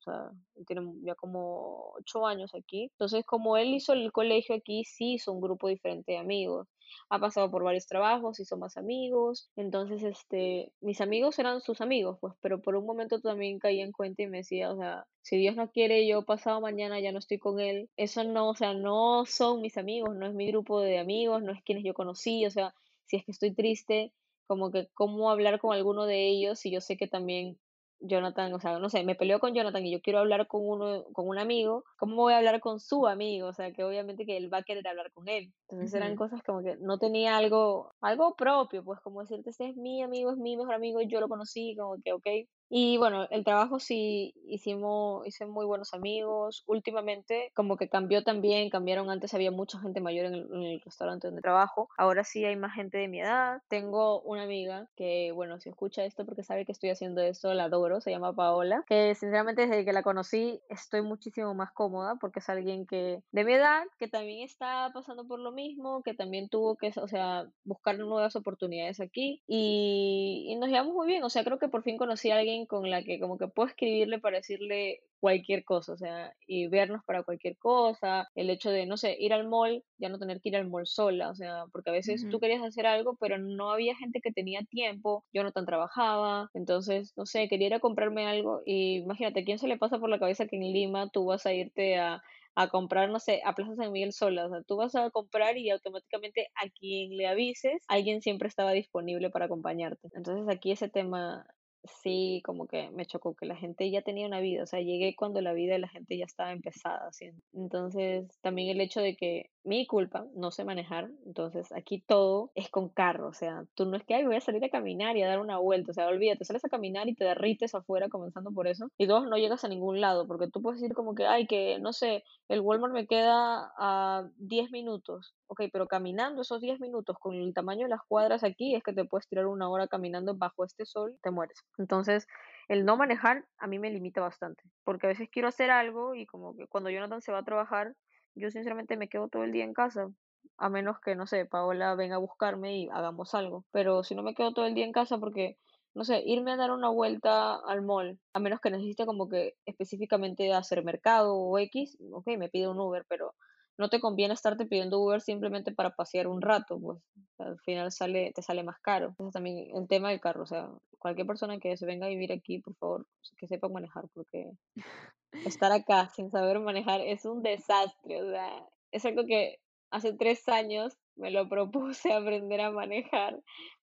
o sea, tiene ya como ocho años aquí. Entonces, como él hizo el colegio aquí, sí hizo un grupo diferente de amigos. Ha pasado por varios trabajos, hizo más amigos, entonces este, mis amigos eran sus amigos, pues, pero por un momento también caí en cuenta y me decía, o sea, si Dios no quiere, yo pasado mañana ya no estoy con él, eso no, o sea, no son mis amigos, no es mi grupo de amigos, no es quienes yo conocí, o sea, si es que estoy triste, como que cómo hablar con alguno de ellos si yo sé que también Jonathan, o sea, no sé, me peleo con Jonathan y yo quiero hablar con uno, con un amigo, ¿cómo voy a hablar con su amigo? O sea, que obviamente que él va a querer hablar con él. Entonces eran cosas como que no tenía algo, algo propio, pues como decirte, este es mi amigo, es mi mejor amigo, yo lo conocí, como que, ok, y bueno, el trabajo sí hicimos, hice muy buenos amigos. Últimamente como que cambió también, cambiaron antes, había mucha gente mayor en el, restaurante donde trabajo. Ahora sí hay más gente de mi edad. Tengo una amiga que, bueno, si escucha esto porque sabe que estoy haciendo esto, la adoro, se llama Paola, que sinceramente desde que la conocí estoy muchísimo más cómoda porque es alguien que de mi edad, que también está pasando por lo mismo, que también tuvo que, o sea, buscar nuevas oportunidades aquí y, y nos llevamos muy bien. O sea, creo que por fin conocí a alguien con la que como que puedo escribirle para decirle cualquier cosa, o sea, y vernos para cualquier cosa, el hecho de, no sé, ir al mall, ya no tener que ir al mall sola, o sea, porque a veces tú querías hacer algo, pero no había gente que tenía tiempo, yo no tan trabajaba, entonces, no sé, quería ir a comprarme algo y imagínate, ¿quién se le pasa por la cabeza que en Lima tú vas a irte a a comprar, no sé, a Plaza San Miguel sola. O sea, tú vas a comprar y automáticamente a quien le avises, alguien siempre estaba disponible para acompañarte. Entonces aquí ese tema sí, como que me chocó que la gente ya tenía una vida, o sea, llegué cuando la vida de la gente ya estaba empezada, así. Entonces, también el hecho de que mi culpa, no sé manejar, entonces aquí todo es con carro, o sea, tú no es que, ay, voy a salir a caminar y a dar una vuelta, o sea, olvídate, sales a caminar y te derrites afuera comenzando por eso, y dos, no llegas a ningún lado, porque tú puedes decir como que, ay, que, no sé, el Walmart me queda a 10 minutos, ok, pero caminando esos 10 minutos con el tamaño de las cuadras aquí, es que te puedes tirar una hora caminando bajo este sol, te mueres. Entonces, el no manejar a mí me limita bastante, porque a veces quiero hacer algo y como que cuando Jonathan se va a trabajar, yo sinceramente me quedo todo el día en casa, a menos que, no sé, Paola venga a buscarme y hagamos algo. Pero si no me quedo todo el día en casa porque, no sé, irme a dar una vuelta al mall, a menos que necesite como que específicamente hacer mercado o X, ok, me pido un Uber, pero no te conviene estarte pidiendo Uber simplemente para pasear un rato, pues al final sale, te sale más caro. Entonces también el tema del carro, o sea, cualquier persona que se venga a vivir aquí, por favor, que sepa manejar, porque [LAUGHS] estar acá sin saber manejar es un desastre, o sea, es algo que hace tres años me lo [LAUGHS] propuse aprender a manejar,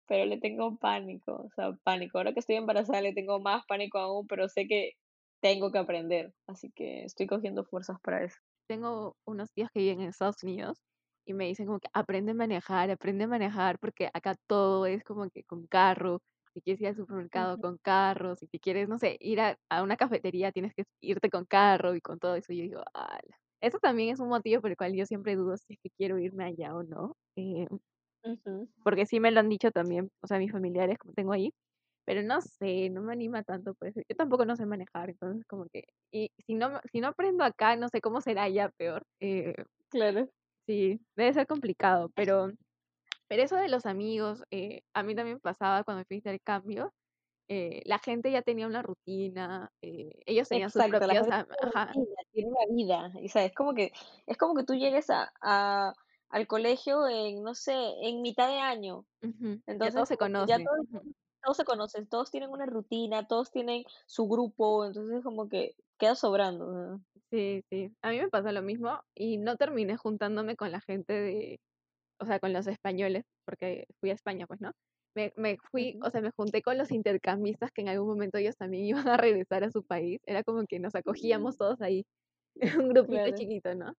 pero le tengo pánico, o sea, pánico. Ahora que estoy embarazada le tengo más pánico aún, pero sé que tengo que aprender, así que estoy cogiendo fuerzas para eso. Tengo unos días que viven en Estados Unidos y me dicen como que aprende a manejar, aprende a manejar, porque acá todo es como que con carro, si quieres ir al supermercado con carro, si te quieres, no sé, ir a, una cafetería, tienes que irte con carro y con todo eso. Y yo digo, ala. Eso también es un motivo por el cual yo siempre dudo si es que quiero irme allá o no. Eh, porque sí me lo han dicho también, o sea, mis familiares, como tengo ahí, pero no sé, no me anima tanto por eso. Yo tampoco no sé manejar, entonces como que, y si no, si no aprendo acá, no sé cómo será ya peor. Eh, claro. Sí, debe ser complicado, pero pero eso de los amigos, eh, a mí también pasaba cuando fui a cambio. Eh, la gente ya tenía una rutina, eh, ellos tenían sus propios... Ajá. Tiene una vida, y es como que, es como que tú llegues a, a al colegio en, no sé, en mitad de año. Entonces, ya todos se conocen. todos se conocen, todos tienen una rutina, todos tienen su grupo, entonces como que queda sobrando. ¿no? Sí, sí. A mí me pasa lo mismo y no terminé juntándome con la gente de, o sea, con los españoles, porque fui a España, pues, ¿no? Me, me fui, o sea, me junté con los intercambistas que en algún momento ellos también [LAUGHS] iban a regresar a su país. Era como que nos acogíamos todos ahí, [LAUGHS] un grupito Claro. chiquito, ¿no?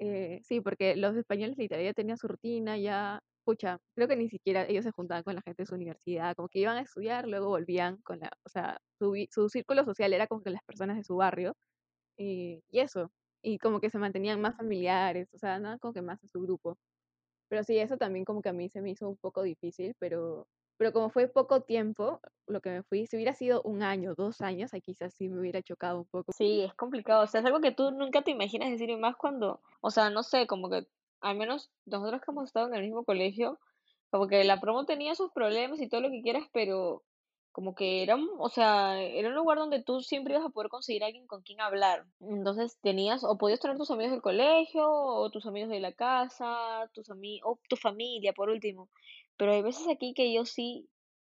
Eh, sí, porque los españoles literal ya tenían su rutina, ya, pucha, creo que ni siquiera ellos se juntaban con la gente de su universidad, como que iban a estudiar, luego volvían con la, o sea, su, su círculo social era que las personas de su barrio, y, y eso, y como que se mantenían más familiares, o sea, nada como que más en su grupo. Pero sí, eso también como que a mí se me hizo un poco difícil, pero, pero como fue poco tiempo lo que me fui, si hubiera sido un año, dos años, ahí quizás sí me hubiera chocado un poco. Sí, es complicado, o sea, es algo que tú nunca te imaginas decir, y más cuando, o sea, no sé, como que, al menos nosotros que hemos estado en el mismo colegio, como que la promo tenía sus problemas y todo lo que quieras, pero como que era, un- o sea, era un lugar donde tú siempre ibas a poder conseguir a alguien con quien hablar. Entonces tenías, o podías tener tus amigos del colegio, o tus amigos de la casa, tus amigos, o tu familia, por último. Pero hay veces aquí que yo sí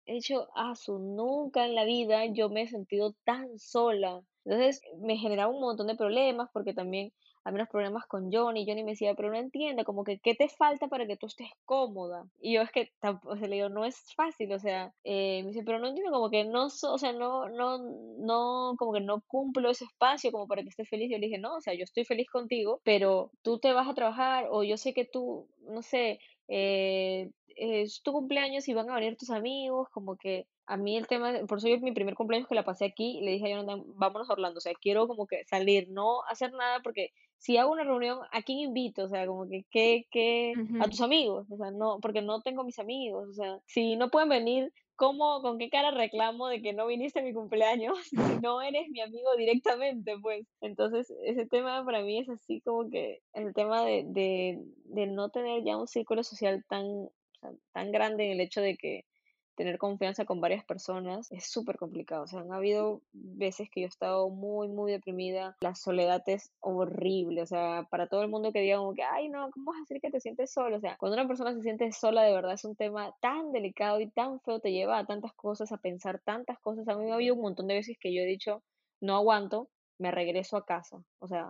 he dicho, ah, su nunca en la vida yo me he sentido tan sola. Entonces me generaba un montón de problemas porque también había unos problemas con Johnny. Johnny me decía, pero no entiendo, como que, ¿qué te falta para que tú estés cómoda? Y yo es que o sea, le digo, no es fácil, o sea, eh, me dice, pero no entiendo, como que no, o sea, no, no, no, como que no cumplo ese espacio como para que estés feliz. Yo le dije, no, o sea, yo estoy feliz contigo, pero tú te vas a trabajar o yo sé que tú, no sé, eh, es tu cumpleaños y van a venir tus amigos, como que a mí el tema, de- por eso yo mi primer cumpleaños que la pasé aquí, le dije a Jonathan, vámonos a Orlando, o sea, quiero como que salir, no hacer nada, porque si hago una reunión, ¿a quién invito? O sea, como que, ¿qué, qué? A tus amigos, o sea, no, porque no tengo mis amigos, o sea, si no pueden venir, ¿cómo, con qué cara reclamo de que no viniste a mi cumpleaños [LAUGHS] si no eres mi amigo directamente, pues? Entonces, ese tema para mí es así como que el tema de, de, de no tener ya un círculo social tan sea, tan grande en el hecho de que tener confianza con varias personas es súper complicado. O sea, han habido veces que yo he estado muy, muy deprimida. La soledad es horrible. O sea, para todo el mundo que diga como que, ay, no, ¿cómo vas a decir que te sientes solo? O sea, cuando una persona se siente sola, de verdad es un tema tan delicado y tan feo, te lleva a tantas cosas, a pensar tantas cosas. A mí me ha habido un montón de veces que yo he dicho, no aguanto, me regreso a casa. O sea,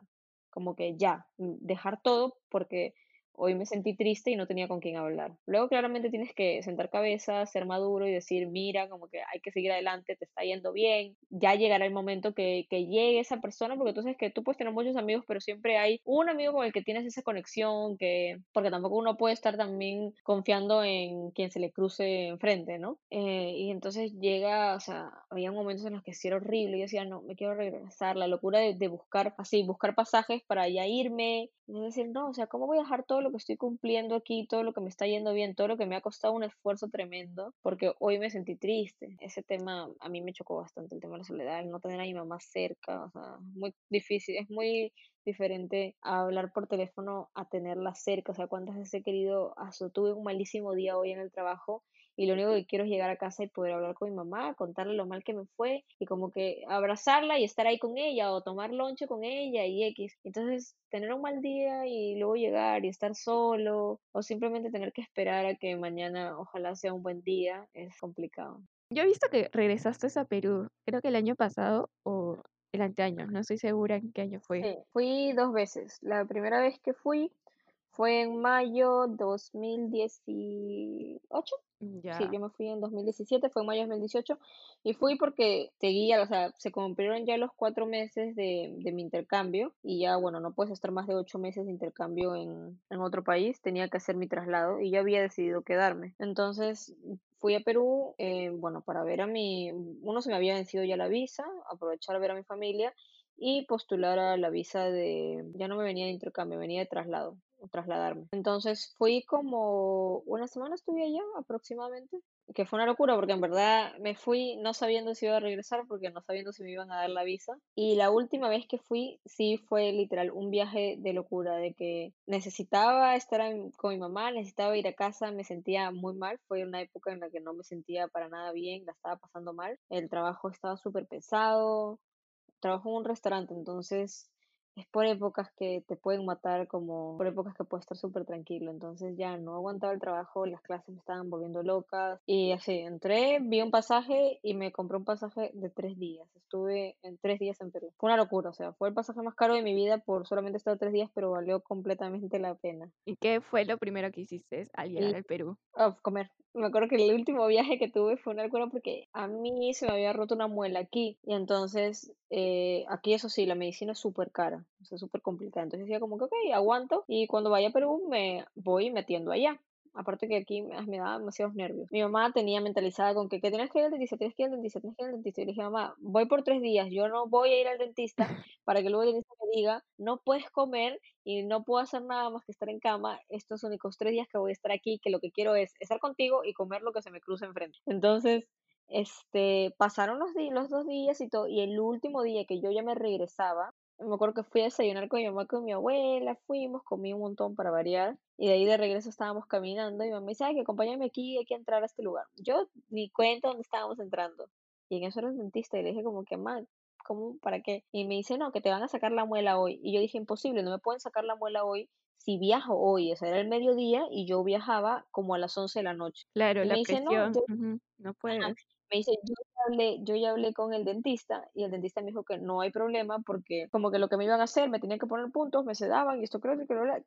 como que ya, mm, dejar todo porque Hoy me sentí triste y no tenía con quién hablar. Luego claramente tienes que sentar cabeza, ser maduro y decir, mira, como que hay que seguir adelante, te está yendo bien. Ya llegará el momento que, que llegue esa persona, porque tú sabes que tú puedes tener muchos amigos, pero siempre hay un amigo con el que tienes esa conexión, que, porque tampoco uno puede estar también confiando en quien se le cruce enfrente, ¿no? Eh, y entonces llega, o sea, había momentos en los que sí era horrible. Yo decía, no, me quiero regresar. La locura de, de buscar, así, buscar pasajes para ya irme es decir, no, o sea, ¿cómo voy a dejar todo lo que estoy cumpliendo aquí, todo lo que me está yendo bien, todo lo que me ha costado un esfuerzo tremendo, porque hoy me sentí triste? Ese tema a mí me chocó bastante, el tema de la soledad, el no tener a mi mamá cerca, o sea, muy difícil, es muy diferente a hablar por teléfono a tenerla cerca, o sea, cuántas veces he querido, tuve un malísimo día hoy en el trabajo y lo único que quiero es llegar a casa y poder hablar con mi mamá, contarle lo mal que me fue y como que abrazarla y estar ahí con ella o tomar lonche con ella y X. Entonces, tener un mal día y luego llegar y estar solo o simplemente tener que esperar a que mañana ojalá sea un buen día es complicado. Yo he visto que regresaste a Perú, creo que el año pasado o el anteaño, no estoy segura en qué año fue. Sí, fui dos veces. La primera vez que fui fue en mayo 2018. Sí, Ya. yo me fui en 2017, fue en mayo de 2018, y fui porque seguía, o sea, se cumplieron ya los cuatro meses de, de mi intercambio, y ya, bueno, no puedes estar más de ocho meses de intercambio en, en otro país, tenía que hacer mi traslado, y ya había decidido quedarme. Entonces, fui a Perú, eh, bueno, para ver a mi, uno se me había vencido ya la visa, aprovechar a ver a mi familia, y postular a la visa de, ya no me venía de intercambio, venía de traslado, trasladarme. Entonces fui como una semana estuve allá aproximadamente, que fue una locura porque en verdad me fui no sabiendo si iba a regresar porque no sabiendo si me iban a dar la visa. Y la última vez que fui sí fue literal un viaje de locura, de que necesitaba estar con mi mamá, necesitaba ir a casa, me sentía muy mal, fue una época en la que no me sentía para nada bien, la estaba pasando mal, el trabajo estaba súper pesado, trabajo en un restaurante, entonces es por épocas que te pueden matar, como por épocas que puedes estar súper tranquilo. Entonces ya no aguantaba el trabajo, las clases me estaban volviendo locas. Y así, entré, vi un pasaje y me compré un pasaje de tres días. Estuve en tres días en Perú. Fue una locura, o sea, fue el pasaje más caro de mi vida por solamente estar tres días, pero valió completamente la pena. ¿Y qué fue lo primero que hiciste al llegar al Perú? Oh, comer. Me acuerdo que el último viaje que tuve fue una locura porque a mí se me había roto una muela aquí y entonces eh, aquí eso sí, la medicina es súper cara, o sea, súper complicada. Entonces decía como que, ok, aguanto y cuando vaya a Perú me voy metiendo allá. Aparte que aquí me, me daba demasiados nervios. Mi mamá tenía mentalizada con que, que tienes que ir al dentista, tienes que ir al dentista, tienes que ir al dentista. Y le dije, mamá, voy por tres días, yo no voy a ir al dentista [LAUGHS] para que luego el dentista me diga, no puedes comer y no puedo hacer nada más que estar en cama estos únicos tres días que voy a estar aquí, que lo que quiero es estar contigo y comer lo que se me cruce enfrente. Entonces, este, pasaron los, los dos días y todo, y el último día que yo ya me regresaba, me acuerdo que fui a desayunar con mi mamá, con mi abuela, fuimos, comí un montón para variar, y de ahí de regreso estábamos caminando, y mi mamá dice, ay, que acompáñame aquí, hay que entrar a este lugar. Yo ni cuenta dónde estábamos entrando, y en eso era el dentista, y le dije como que, mamá, ¿cómo, para qué? Y me dice, no, que te van a sacar la muela hoy, y yo dije, imposible, no me pueden sacar la muela hoy si viajo hoy, o sea, era el mediodía, y yo viajaba como a las 11 de la noche. Claro, Y la me dice, no, presión, yo- no puedes. Me dice, yo ya hablé, yo ya hablé con el dentista y el dentista me dijo que no hay problema porque como que lo que me iban a hacer, me tenían que poner puntos, me sedaban y esto creo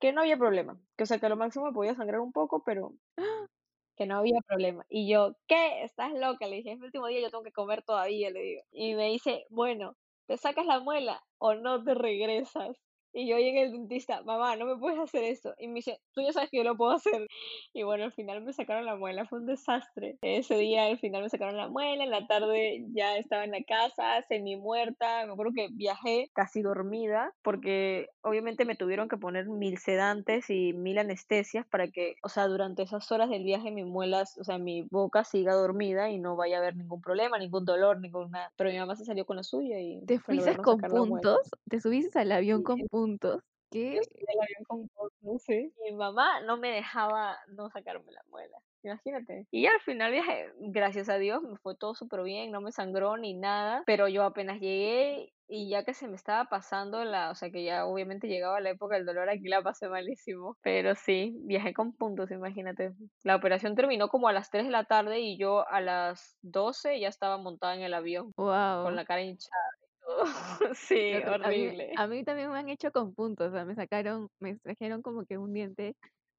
que, no había problema. Que o sea, que a lo máximo podía sangrar un poco, pero [GASPS] que no había problema. Y yo, ¿qué? ¿Estás loca? Le dije, es el último día, yo tengo que comer todavía, le digo. Y me dice, bueno, ¿te sacas la muela o no te regresas? Y yo llegué al dentista, mamá, no me puedes hacer esto. Y me dice, tú ya sabes que yo lo puedo hacer. [LAUGHS] Y bueno, al final me sacaron la muela, fue un desastre. Ese día al final me sacaron la muela, en la tarde ya estaba en la casa, semi muerta. Me acuerdo que viajé casi dormida porque obviamente me tuvieron que poner mil sedantes y mil anestesias para que, o sea, durante esas horas del viaje mi muelas, o sea, mi boca siga dormida y no vaya a haber ningún problema, ningún dolor, ningún nada. Pero mi mamá se salió con la suya y ¿Te fuiste con puntos? ¿Te subiste al avión Sí, con puntos? Al avión con puntos, sí. Mi mamá no me dejaba no sacarme la muela. Imagínate. Y al final viajé, gracias a Dios, me fue todo súper bien, no me sangró ni nada, pero yo apenas llegué y ya que se me estaba pasando la, o sea que ya obviamente llegaba la época del dolor, aquí la pasé malísimo, pero sí, viajé con puntos, imagínate. La operación terminó como a las 3 de la tarde y yo a las 12 ya estaba montada en el avión, con Wow. la cara hinchada [LAUGHS] Sí, A mí, horrible. a mí también me han hecho con puntos, o sea, me sacaron, me extrajeron como que un diente,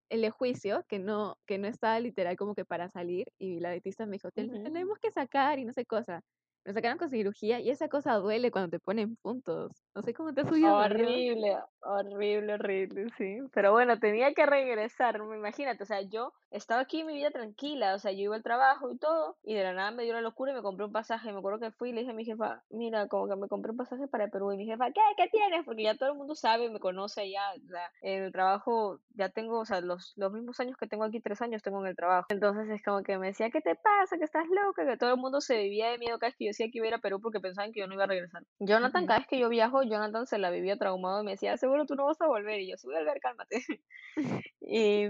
el de juicio, que no, que no estaba literal como que para salir, y la dentista me dijo, te lo tenemos que sacar y no sé cosa. Me sacaron con cirugía y esa cosa duele cuando te ponen puntos. No sé cómo te ha subido. Horrible, horrible, horrible, sí. Pero bueno, tenía que regresar, me imagínate, o sea, yo estaba aquí en mi vida tranquila, o sea, yo iba al trabajo y todo, y de la nada me dio la locura y me compré un pasaje. Me acuerdo que fui y le dije a mi jefa, mira, como que me compré un pasaje para Perú. Y mi jefa, ¿qué? ¿Qué tienes? Porque ya todo el mundo sabe, me conoce ya, o sea, en el trabajo ya tengo, o sea, los, los mismos años que tengo aquí, tres años tengo en el trabajo. Entonces es como que me decía, ¿qué te pasa? Que estás loca, que todo el mundo se vivía de miedo cada vez que yo decía que iba a ir a Perú porque pensaban que yo no iba a regresar. Jonathan, cada vez que yo viajo, Jonathan se la vivía traumado y me decía, seguro tú no vas a volver. Y yo, sí voy a volver, cálmate. [LAUGHS] [LAUGHS] y,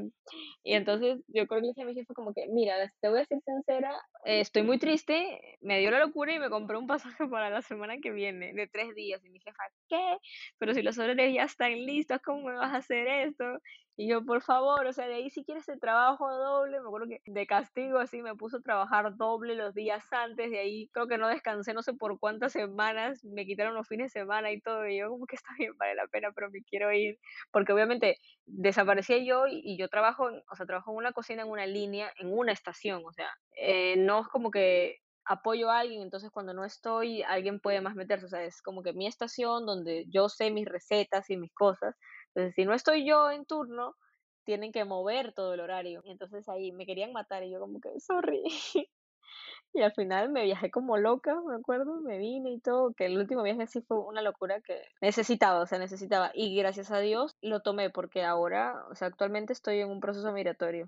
y entonces yo creo que le dije a mi jefe como que, mira, te voy a ser sincera, eh, estoy muy triste, me dio la locura y me compré un pasaje [LAUGHS] para la semana que viene, de tres días. Y mi jefa, ¿qué? Pero si los horarios ya están listos, ¿cómo me vas a hacer esto? Y yo, por favor, o sea, de ahí si quieres el trabajo doble, me acuerdo que de castigo así me puso a trabajar doble los días antes, de ahí creo que no descansé no sé por cuántas semanas, me quitaron los fines de semana y todo, y yo como que [LAUGHS] está bien, vale la pena, pero me quiero ir, porque obviamente desaparecía yo y, y yo trabajo, en- o sea, trabajo en una cocina, en una línea, en una estación, o sea, eh, no es como que apoyo a alguien, entonces cuando no estoy, alguien puede más meterse, o sea, es como que mi estación donde yo sé mis recetas y mis cosas, si no estoy yo en turno, tienen que mover todo el horario, y entonces ahí me querían matar y yo como que, sorry, [LAUGHS] y al final me viajé como loca, me acuerdo, me vine y todo, que el último viaje sí fue una locura que necesitaba, o sea, necesitaba, y gracias a Dios lo tomé, porque ahora, o sea, actualmente estoy en un proceso migratorio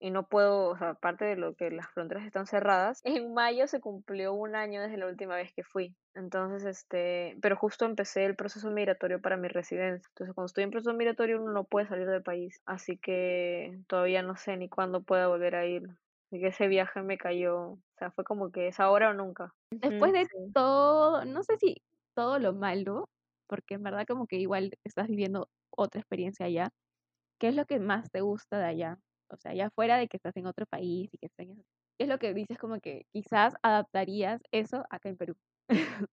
y no puedo, o sea, aparte de lo que las fronteras están cerradas, en mayo se cumplió un año desde la última vez que fui. Entonces, este, pero justo empecé el proceso migratorio para mi residencia. Entonces, cuando estoy en proceso migratorio uno no puede salir del país, así que todavía no sé ni cuándo pueda volver a ir. Así que ese viaje me cayó, o sea, fue como que es ahora o nunca. Después de sí. todo, no sé si todo lo malo, porque en verdad como que igual estás viviendo otra experiencia allá. ¿Qué es lo que más te gusta de allá? O sea, ya fuera de que estás en otro país y que estás en... ¿Qué es lo que dices como que quizás adaptarías eso acá en Perú? [LAUGHS]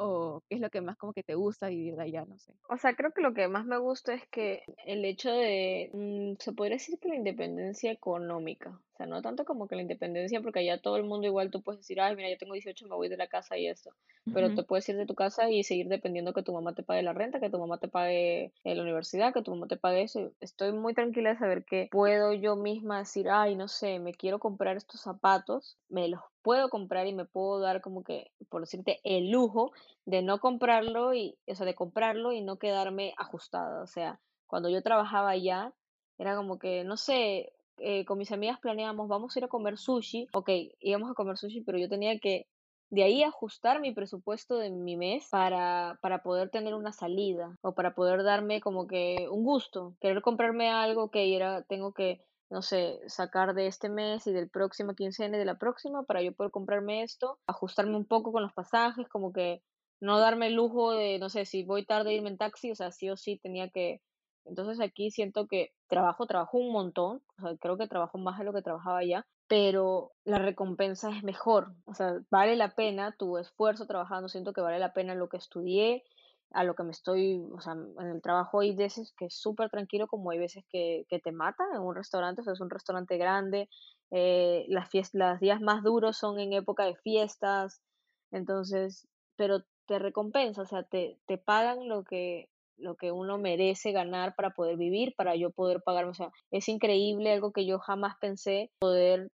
¿O qué es lo que más como que te gusta vivir de allá? No sé. O sea, creo que lo que más me gusta es que el hecho de, mm, se podría decir que la independencia económica, sea, no tanto como que la independencia, porque allá todo el mundo igual tú puedes decir, ay, mira, yo tengo 18, me voy de la casa y esto, pero te puedes ir de tu casa y seguir dependiendo que tu mamá te pague la renta, que tu mamá te pague eh, la universidad, que tu mamá te pague eso. Estoy muy tranquila de saber que puedo yo misma decir, ay, no sé, me quiero comprar estos zapatos, me los puedo comprar y me puedo dar como que, por decirte, el lujo de no comprarlo y, o sea, de comprarlo y no quedarme ajustada. O sea, cuando yo trabajaba allá, era como que, no sé, eh, con mis amigas planeamos, vamos a ir a comer sushi. Ok, íbamos a comer sushi, pero yo tenía que de ahí ajustar mi presupuesto de mi mes para, para poder tener una salida o para poder darme como que un gusto, querer comprarme algo que era, tengo que no sé, sacar de este mes y del próximo quincena y de la próxima para yo poder comprarme esto, ajustarme un poco con los pasajes, como que no darme el lujo de, no sé, si voy tarde irme en taxi, o sea, sí o sí tenía que... Entonces aquí siento que trabajo, trabajo un montón, o sea, creo que trabajo más de lo que trabajaba allá, pero la recompensa es mejor, o sea, vale la pena tu esfuerzo trabajando, siento que vale la pena lo que estudié, a lo que me estoy, o sea, en el trabajo hay veces que es súper tranquilo, como hay veces que, que, te matan en un restaurante, o sea, es un restaurante grande, eh, las, fiestas, los días más duros son en época de fiestas, entonces, pero te recompensa, o sea, te, te pagan lo que, lo que uno merece ganar para poder vivir, para yo poder pagarme, o sea, es increíble, algo que yo jamás pensé poder,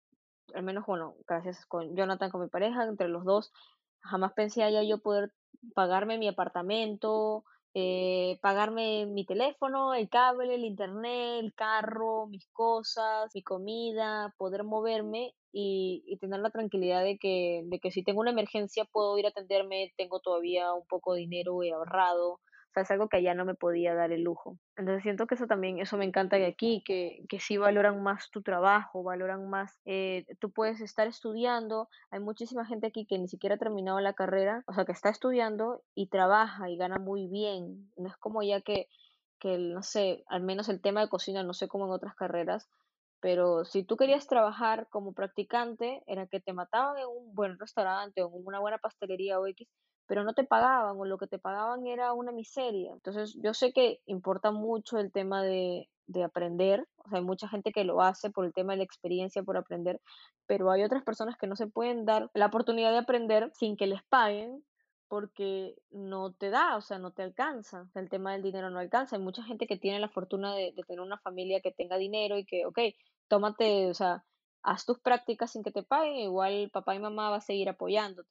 al menos, bueno, gracias con Jonathan, con mi pareja, entre los dos, jamás pensé allá yo poder pagarme mi apartamento, eh, pagarme mi teléfono, el cable, el internet, el carro, mis cosas, mi comida, poder moverme y, y, tener la tranquilidad de que, de que si tengo una emergencia puedo ir a atenderme, tengo todavía un poco de dinero ahorrado sea, es algo que allá no me podía dar el lujo. Entonces siento que eso también, eso me encanta de aquí, que, que sí valoran más tu trabajo, valoran más, eh, tú puedes estar estudiando, hay muchísima gente aquí que ni siquiera ha terminado la carrera, o sea, que está estudiando y trabaja y gana muy bien. No es como ya que, que no sé, al menos el tema de cocina, no sé cómo en otras carreras, pero si tú querías trabajar como practicante, era que te mataban en un buen restaurante o en una buena pastelería o X, pero no te pagaban o lo que te pagaban era una miseria. Entonces yo sé que importa mucho el tema de, de aprender, o sea, hay mucha gente que lo hace por el tema de la experiencia, por aprender, pero hay otras personas que no se pueden dar la oportunidad de aprender sin que les paguen porque no te da, o sea, no te alcanza. el tema del dinero no alcanza. Hay mucha gente que tiene la fortuna de, de, tener una familia que tenga dinero y que, ok, tómate, o sea, haz tus prácticas sin que te paguen, igual papá y mamá va a seguir apoyándote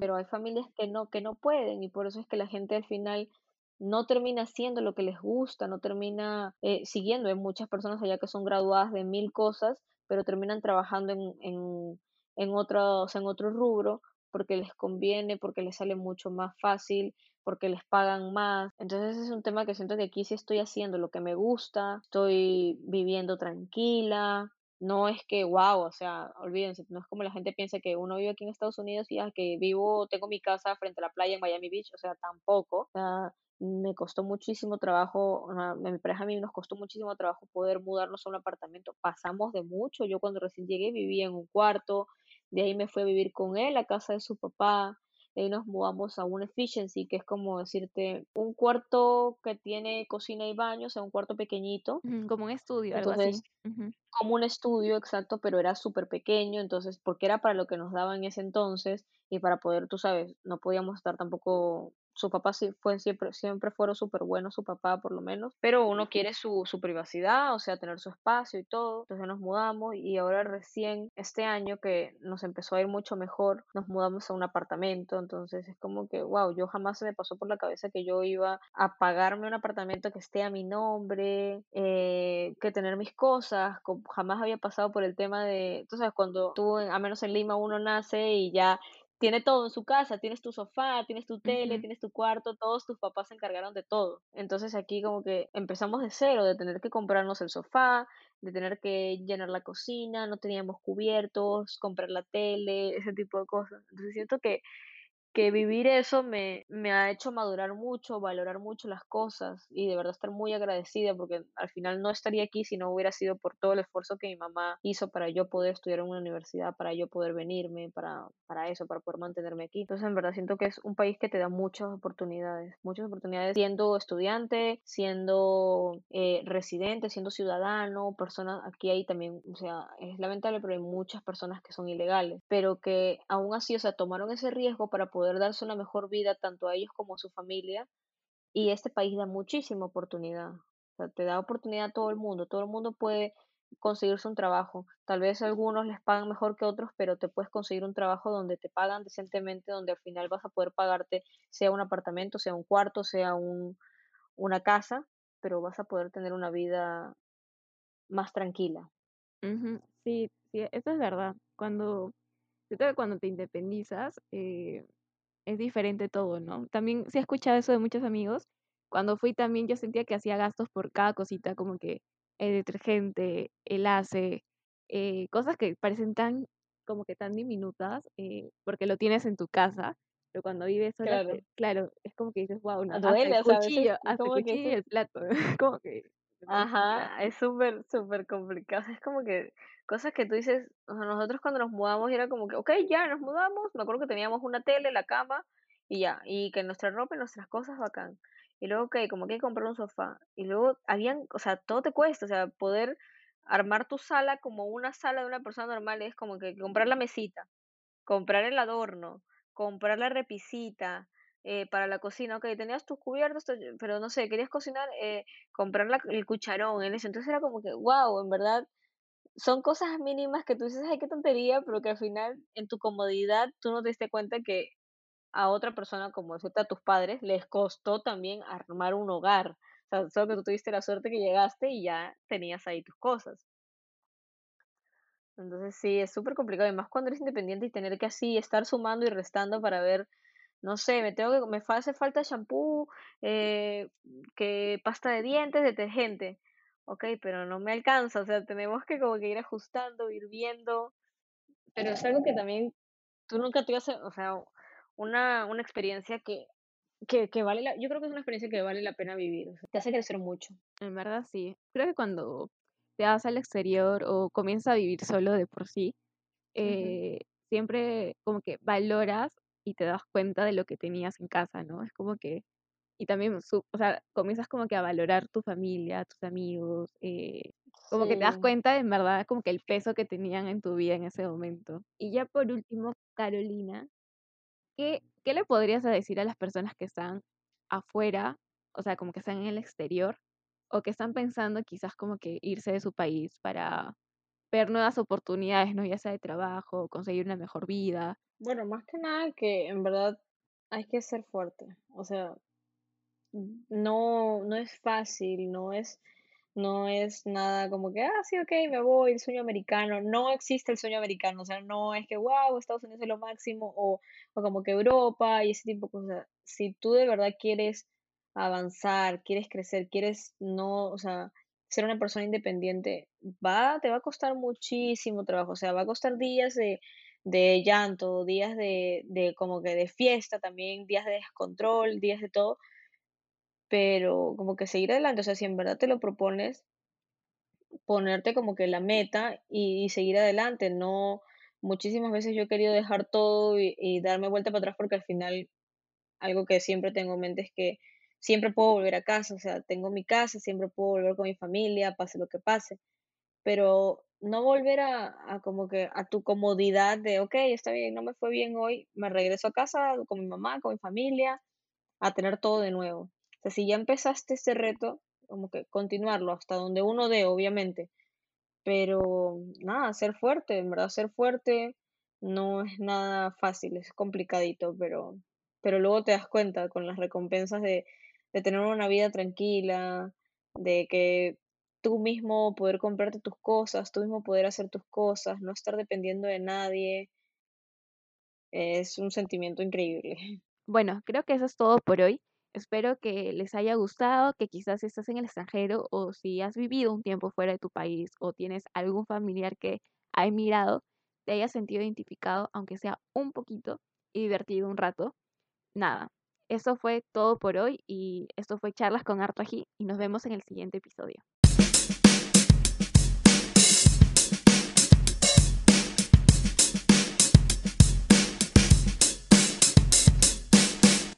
pero hay familias que no, que no pueden y por eso es que la gente al final no termina haciendo lo que les gusta, no termina eh, siguiendo. Hay muchas personas allá que son graduadas de mil cosas, pero terminan trabajando en, en, en, otro, en otro rubro porque les conviene, porque les sale mucho más fácil, porque les pagan más. Entonces es un tema que siento que aquí sí estoy haciendo lo que me gusta, estoy viviendo tranquila, no es que, wow, o sea, olvídense, no es como la gente piensa que uno vive aquí en Estados Unidos y ya que vivo, tengo mi casa frente a la playa en Miami Beach, o sea, tampoco. O sea, me costó muchísimo trabajo, a mi pareja a mí nos costó muchísimo trabajo poder mudarnos a un apartamento. Pasamos de mucho, yo cuando recién llegué vivía en un cuarto, de ahí me fui a vivir con él a casa de su papá, de ahí nos mudamos a un efficiency, que es como decirte un cuarto que tiene cocina y baño, o sea, un cuarto pequeñito. como un estudio, algo así. Como un estudio, exacto, pero era súper pequeño, entonces, porque era para lo que nos daban en ese entonces y para poder, tú sabes, no podíamos estar tampoco su papá sí fue siempre, siempre fueron súper buenos, su papá por lo menos, pero uno quiere su, su privacidad, o sea, tener su espacio y todo, entonces nos mudamos y ahora recién este año que nos empezó a ir mucho mejor, nos mudamos a un apartamento, entonces es como que, wow, yo jamás se me pasó por la cabeza que yo iba a pagarme un apartamento que esté a mi nombre, eh, que tener mis cosas, jamás había pasado por el tema de, tú sabes, cuando tú, a menos en Lima, uno nace y ya tiene todo en su casa, tienes tu sofá, tienes tu tele, tienes tu cuarto, todos tus papás se encargaron de todo. Entonces aquí como que empezamos de cero, de tener que comprarnos el sofá, de tener que llenar la cocina, no teníamos cubiertos, comprar la tele, [LAUGHS] ese tipo de cosas. Entonces siento que que vivir eso me, me ha hecho madurar mucho, valorar mucho las cosas y de verdad estar muy agradecida porque al final no estaría aquí si no hubiera sido por todo el esfuerzo que mi mamá hizo para yo poder estudiar en una universidad, para yo poder venirme, para, para eso, para poder mantenerme aquí. Entonces, en verdad siento que es un país que te da muchas oportunidades, muchas oportunidades siendo estudiante, siendo eh, residente, siendo ciudadano, personas, aquí hay también, o sea, es lamentable, pero hay muchas personas que son ilegales, pero que aún así, o sea, tomaron ese riesgo para poder poder darse una mejor vida tanto a ellos como a su familia. Y este país da muchísima oportunidad. Te da oportunidad a todo el mundo. Todo el mundo puede conseguirse un trabajo. Tal vez algunos les pagan mejor que otros, pero te puedes conseguir un trabajo donde te pagan decentemente, donde al final vas a poder pagarte sea un apartamento, sea un cuarto, sea un, una casa, pero vas a poder tener una vida más tranquila. Sí, sí, eso es verdad. Cuando, cuando te independizas, eh, es diferente todo, ¿no? También se ha escuchado eso de muchos amigos. Cuando fui también yo sentía que hacía gastos por cada cosita, como que el detergente, el ace, eh, cosas que parecen tan, como que tan diminutas, eh, porque lo tienes en tu casa, pero cuando vives sola, claro, claro es como que dices, wow, no, Duele, hasta el cuchillo, hasta el cuchillo y el plato, [LAUGHS] como que... Ajá, es súper, súper complicado. Es como que cosas que tú dices, nosotros cuando nos mudamos era como que, ok, ya nos mudamos, me acuerdo que teníamos una tele, la cama y ya, y que nuestra ropa y nuestras cosas bacán. Y luego, ok, como que hay que comprar un sofá. Y luego habían, o sea, todo te cuesta, o sea, poder armar tu sala como una sala de una persona normal es como que comprar la mesita, comprar el adorno, comprar la repisita, eh, para la cocina, ok, tenías tus cubiertos, pero no sé, querías cocinar, eh, comprar el cucharón en eso, entonces era como que, wow, en verdad, son cosas mínimas que tú dices, ay, qué tontería, pero que al final, en tu comodidad, tú no te diste cuenta que a otra persona, como a tus padres, les costó también armar un hogar. O sea, solo que tú tuviste la suerte que llegaste y ya tenías ahí tus cosas. Entonces sí, es súper complicado, y más cuando eres independiente y tener que así estar sumando y restando para ver no sé, me tengo que, me hace falta shampoo, eh, que pasta de dientes, detergente. Ok, pero no me alcanza, o sea, tenemos que como que ir ajustando, ir viendo. Pero es algo que también tú nunca te hace, o sea, una, una experiencia que, que, que vale la, yo creo que es una experiencia que vale la pena vivir, te hace crecer mucho. En verdad sí. Creo que cuando te vas al exterior o comienzas a vivir solo de por sí, eh, siempre como que valoras y te das cuenta de lo que tenías en casa, ¿no? Es como que, y también, o sea, comienzas como que a valorar tu familia, tus amigos, eh, como que te das cuenta de en verdad como que el peso que tenían en tu vida en ese momento. Y ya por último, Carolina, ¿qué, qué le podrías decir a las personas que están afuera, o sea, como que están en el exterior, o que están pensando quizás como que irse de su país para ver nuevas oportunidades, ¿no? Ya sea de trabajo, conseguir una mejor vida, bueno, más que nada que en verdad hay que ser fuerte. O sea, no, no es fácil, no es, no es nada como que, ah, sí, ok, me voy, el sueño americano. No existe el sueño americano. O sea, no es que, wow, Estados Unidos es lo máximo, o, o como que Europa y ese tipo de cosas. Si tú de verdad quieres avanzar, quieres crecer, quieres no, o sea, ser una persona independiente, va, te va a costar muchísimo trabajo. O sea, va a costar días de de llanto, días de, de como que de fiesta también, días de descontrol, días de todo, pero como que seguir adelante, o sea, si en verdad te lo propones, ponerte como que la meta y, seguir adelante, no, muchísimas veces yo he querido dejar todo y, darme vuelta para atrás porque al final algo que siempre tengo en mente es que siempre puedo volver a casa, o sea, tengo mi casa, siempre puedo volver con mi familia, pase lo que pase, pero no volver a, como que a tu comodidad de, ok, está bien, no me fue bien hoy, me regreso a casa con mi mamá, con mi familia, a tener todo de nuevo. O sea, si ya empezaste este reto, como que continuarlo hasta donde uno dé, obviamente. Pero nada, ser fuerte, en verdad, ser fuerte no es nada fácil, es complicadito, pero, pero luego te das cuenta con las recompensas de, de tener una vida tranquila, de que tú mismo poder comprarte tus cosas, tú mismo poder hacer tus cosas, no estar dependiendo de nadie, es un sentimiento increíble. Bueno, creo que eso es todo por hoy. Espero que les haya gustado, que quizás estás en el extranjero o si has vivido un tiempo fuera de tu país o tienes algún familiar que ha emigrado, te haya sentido identificado, aunque sea un poquito. y divertido un rato. Nada, eso fue todo por hoy y esto fue Charlas con Harto Ají y nos vemos en el siguiente episodio.